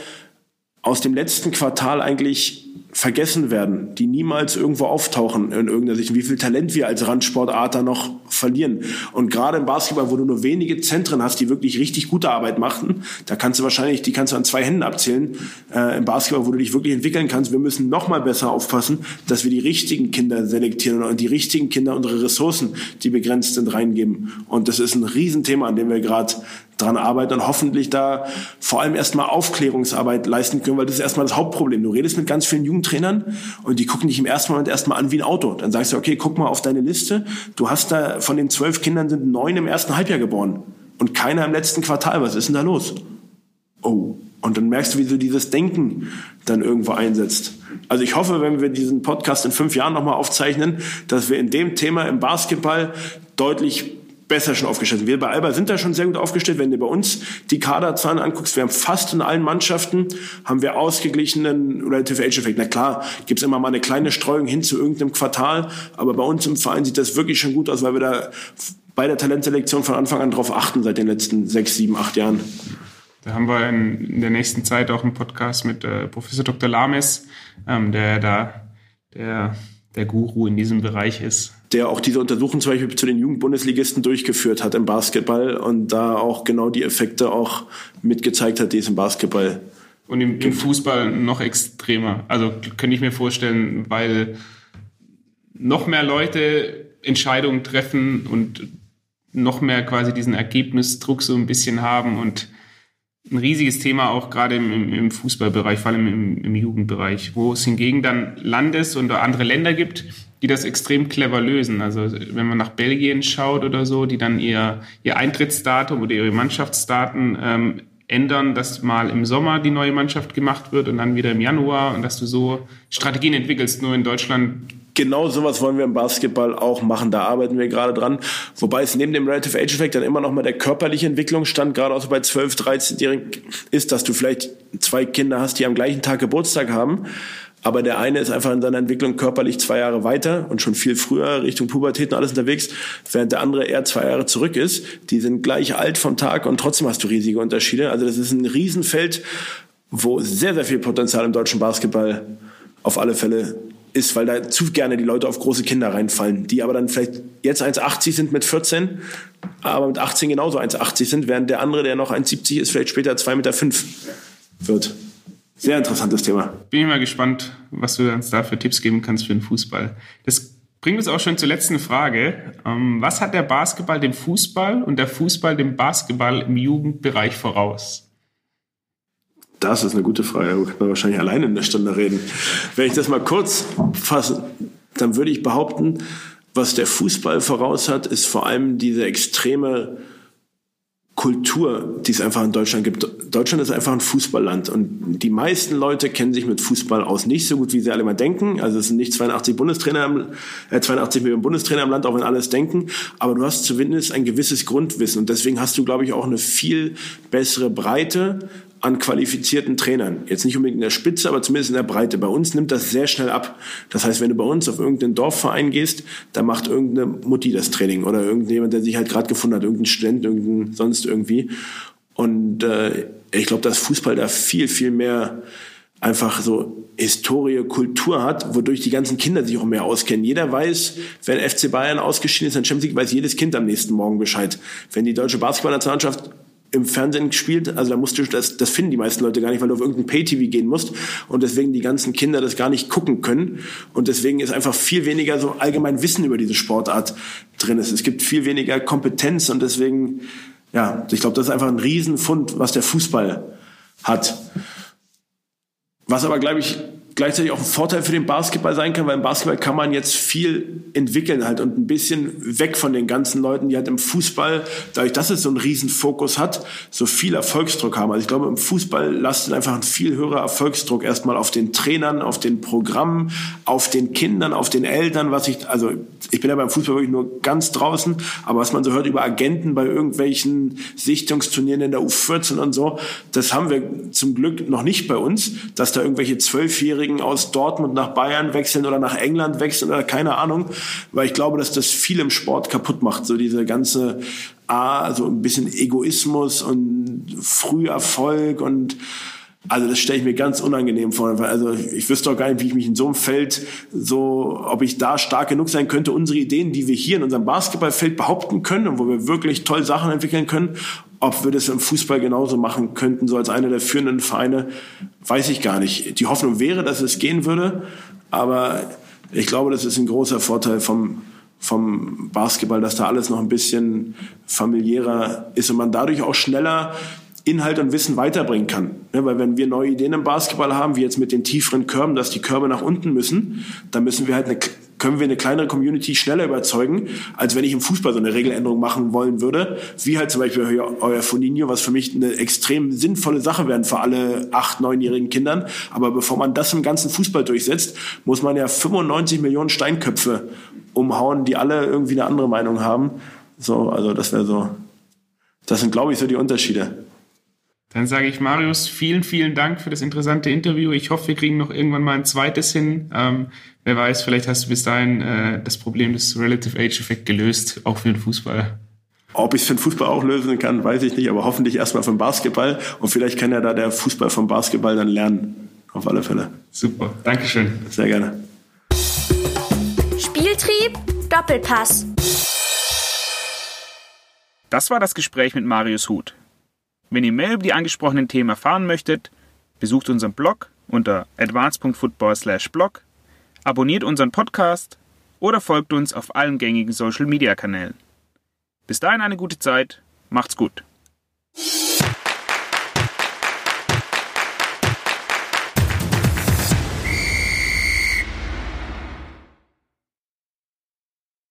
aus dem letzten Quartal eigentlich vergessen werden, die niemals irgendwo auftauchen in irgendeiner Sicht, wie viel Talent wir als Randsportart da noch verlieren. Und gerade im Basketball, wo du nur wenige Zentren hast, die wirklich richtig gute Arbeit machen, da kannst du wahrscheinlich, die kannst du an zwei Händen abzählen. Äh, Im Basketball, wo du dich wirklich entwickeln kannst, wir müssen noch mal besser aufpassen, dass wir die richtigen Kinder selektieren und die richtigen Kinder unsere Ressourcen, die begrenzt sind, reingeben. Und das ist ein Riesenthema, an dem wir gerade dran arbeiten und hoffentlich da vor allem erstmal Aufklärungsarbeit leisten können, weil das ist erstmal das Hauptproblem. Du redest mit ganz vielen Jugendtrainern und die gucken dich im ersten Moment erstmal an wie ein Auto. Dann sagst du, okay, guck mal auf deine Liste. Du hast da, von den zwölf Kindern sind neun im ersten Halbjahr geboren und keiner im letzten Quartal. Was ist denn da los? Oh. Und dann merkst du, wie so dieses Denken dann irgendwo einsetzt. Also ich hoffe, wenn wir diesen Podcast in fünf Jahren nochmal aufzeichnen, dass wir in dem Thema im Basketball deutlich besser schon aufgestellt sind. Wir bei Alba sind da schon sehr gut aufgestellt. Wenn du bei uns die Kaderzahlen anguckst, wir haben fast in allen Mannschaften haben wir ausgeglichenen Relative Age Effekt. Na klar, gibt's immer mal eine kleine Streuung hin zu irgendeinem Quartal, aber bei uns im Verein sieht das wirklich schon gut aus, weil wir da bei der Talentselektion von Anfang an drauf achten seit den letzten sechs, sieben, acht Jahren.
Da haben wir in, in der nächsten Zeit auch einen Podcast mit äh, Professor Dr. Lames, ähm, der da der, der Guru in diesem Bereich ist
der auch diese Untersuchung zum Beispiel zu den Jugendbundesligisten durchgeführt hat im Basketball und da auch genau die Effekte auch mitgezeigt hat, die es im Basketball
und im, im Fußball noch extremer. Also könnte ich mir vorstellen, weil noch mehr Leute Entscheidungen treffen und noch mehr quasi diesen Ergebnisdruck so ein bisschen haben und ein riesiges Thema auch gerade im, im Fußballbereich, vor allem im, im Jugendbereich, wo es hingegen dann Landes- und andere Länder gibt, die das extrem clever lösen. Also wenn man nach Belgien schaut oder so, die dann ihr, ihr Eintrittsdatum oder ihre Mannschaftsdaten ähm, ändern, dass mal im Sommer die neue Mannschaft gemacht wird und dann wieder im Januar und dass du so Strategien entwickelst. Nur in Deutschland
genau sowas wollen wir im Basketball auch machen. Da arbeiten wir gerade dran. Wobei es neben dem Relative Age Effect dann immer noch mal der körperliche Entwicklungsstand, gerade auch bei 12, 13-Jährigen, ist, dass du vielleicht zwei Kinder hast, die am gleichen Tag Geburtstag haben. Aber der eine ist einfach in seiner Entwicklung körperlich zwei Jahre weiter und schon viel früher Richtung Pubertät und alles unterwegs, während der andere eher zwei Jahre zurück ist. Die sind gleich alt vom Tag und trotzdem hast du riesige Unterschiede. Also das ist ein Riesenfeld, wo sehr, sehr viel Potenzial im deutschen Basketball auf alle Fälle ist, weil da zu gerne die Leute auf große Kinder reinfallen, die aber dann vielleicht jetzt 1,80 sind mit 14, aber mit 18 genauso 1,80 sind, während der andere, der noch 1,70 ist, vielleicht später 2,5 Meter wird. Sehr interessantes Thema.
Bin ich mal gespannt, was du uns da für Tipps geben kannst für den Fußball. Das bringt uns auch schon zur letzten Frage. Ähm, was hat der Basketball dem Fußball und der Fußball dem Basketball im Jugendbereich voraus?
Das ist eine gute Frage. Da können wir wahrscheinlich alleine in der Stunde reden. Wenn ich das mal kurz fasse, dann würde ich behaupten, was der Fußball voraus hat, ist vor allem diese extreme Kultur, die es einfach in Deutschland gibt. Deutschland ist einfach ein Fußballland und die meisten Leute kennen sich mit Fußball aus nicht so gut, wie sie alle mal denken. Also es sind nicht 82 Bundestrainer, äh, 82 Millionen Bundestrainer im Land, auch wenn alles denken. Aber du hast zumindest ein gewisses Grundwissen und deswegen hast du, glaube ich, auch eine viel bessere Breite an qualifizierten Trainern. Jetzt nicht unbedingt in der Spitze, aber zumindest in der Breite. Bei uns nimmt das sehr schnell ab. Das heißt, wenn du bei uns auf irgendeinen Dorfverein gehst, da macht irgendeine Mutti das Training oder irgendjemand, der sich halt gerade gefunden hat, irgendein Student, irgendein sonst irgendwie. Und äh, ich glaube, dass Fußball da viel, viel mehr einfach so Historie, Kultur hat, wodurch die ganzen Kinder sich auch mehr auskennen. Jeder weiß, wenn FC Bayern ausgeschieden ist in Champions League, weiß jedes Kind am nächsten Morgen Bescheid. Wenn die deutsche Basketballnationalmannschaft im Fernsehen gespielt. Also da musst du, das, das finden die meisten Leute gar nicht, weil du auf irgendein Pay-TV gehen musst und deswegen die ganzen Kinder das gar nicht gucken können. Und deswegen ist einfach viel weniger so allgemein Wissen über diese Sportart drin. Es gibt viel weniger Kompetenz und deswegen, ja, ich glaube, das ist einfach ein Riesenfund, was der Fußball hat. Was aber, glaube ich, gleichzeitig auch ein Vorteil für den Basketball sein kann, weil im Basketball kann man jetzt viel entwickeln halt und ein bisschen weg von den ganzen Leuten, die halt im Fußball, dadurch, dass es so einen riesen Fokus hat, so viel Erfolgsdruck haben. Also ich glaube, im Fußball lastet einfach ein viel höherer Erfolgsdruck erstmal auf den Trainern, auf den Programmen, auf den Kindern, auf den Eltern, was ich, also ich bin ja beim Fußball wirklich nur ganz draußen, aber was man so hört über Agenten bei irgendwelchen Sichtungsturnieren in der U14 und so, das haben wir zum Glück noch nicht bei uns, dass da irgendwelche Zwölfjährigen aus Dortmund nach Bayern wechseln oder nach England wechseln oder keine Ahnung, weil ich glaube, dass das viel im Sport kaputt macht, so diese ganze A, so ein bisschen Egoismus und Früherfolg und also das stelle ich mir ganz unangenehm vor. Also ich wüsste auch gar nicht, wie ich mich in so einem Feld so, ob ich da stark genug sein könnte, unsere Ideen, die wir hier in unserem Basketballfeld behaupten können und wo wir wirklich toll Sachen entwickeln können, ob wir das im Fußball genauso machen könnten, so als einer der führenden Vereine, weiß ich gar nicht. Die Hoffnung wäre, dass es gehen würde, aber ich glaube, das ist ein großer Vorteil vom, vom Basketball, dass da alles noch ein bisschen familiärer ist und man dadurch auch schneller Inhalt und Wissen weiterbringen kann. Ja, weil wenn wir neue Ideen im Basketball haben, wie jetzt mit den tieferen Körben, dass die Körbe nach unten müssen, dann müssen wir halt eine, können wir eine kleinere Community schneller überzeugen, als wenn ich im Fußball so eine Regeländerung machen wollen würde, wie halt zum Beispiel euer Foninho, was für mich eine extrem sinnvolle Sache wäre für alle acht, neunjährigen Kindern. Aber bevor man das im ganzen Fußball durchsetzt, muss man ja 95 Millionen Steinköpfe umhauen, die alle irgendwie eine andere Meinung haben. So, also das wäre so, das sind, glaube ich, so die Unterschiede.
Dann sage ich Marius, vielen, vielen Dank für das interessante Interview. Ich hoffe, wir kriegen noch irgendwann mal ein zweites hin. Ähm, wer weiß, vielleicht hast du bis dahin äh, das Problem des Relative Age Effect gelöst, auch für den Fußball.
Ob ich es für den Fußball auch lösen kann, weiß ich nicht, aber hoffentlich erstmal vom Basketball. Und vielleicht kann ja da der Fußball vom Basketball dann lernen. Auf alle Fälle.
Super, Dankeschön.
Sehr gerne.
Spieltrieb, Doppelpass.
Das war das Gespräch mit Marius Huth. Wenn ihr mehr über die angesprochenen Themen erfahren möchtet, besucht unseren Blog unter advance.football/blog, abonniert unseren Podcast oder folgt uns auf allen gängigen Social Media Kanälen. Bis dahin eine gute Zeit, macht's gut.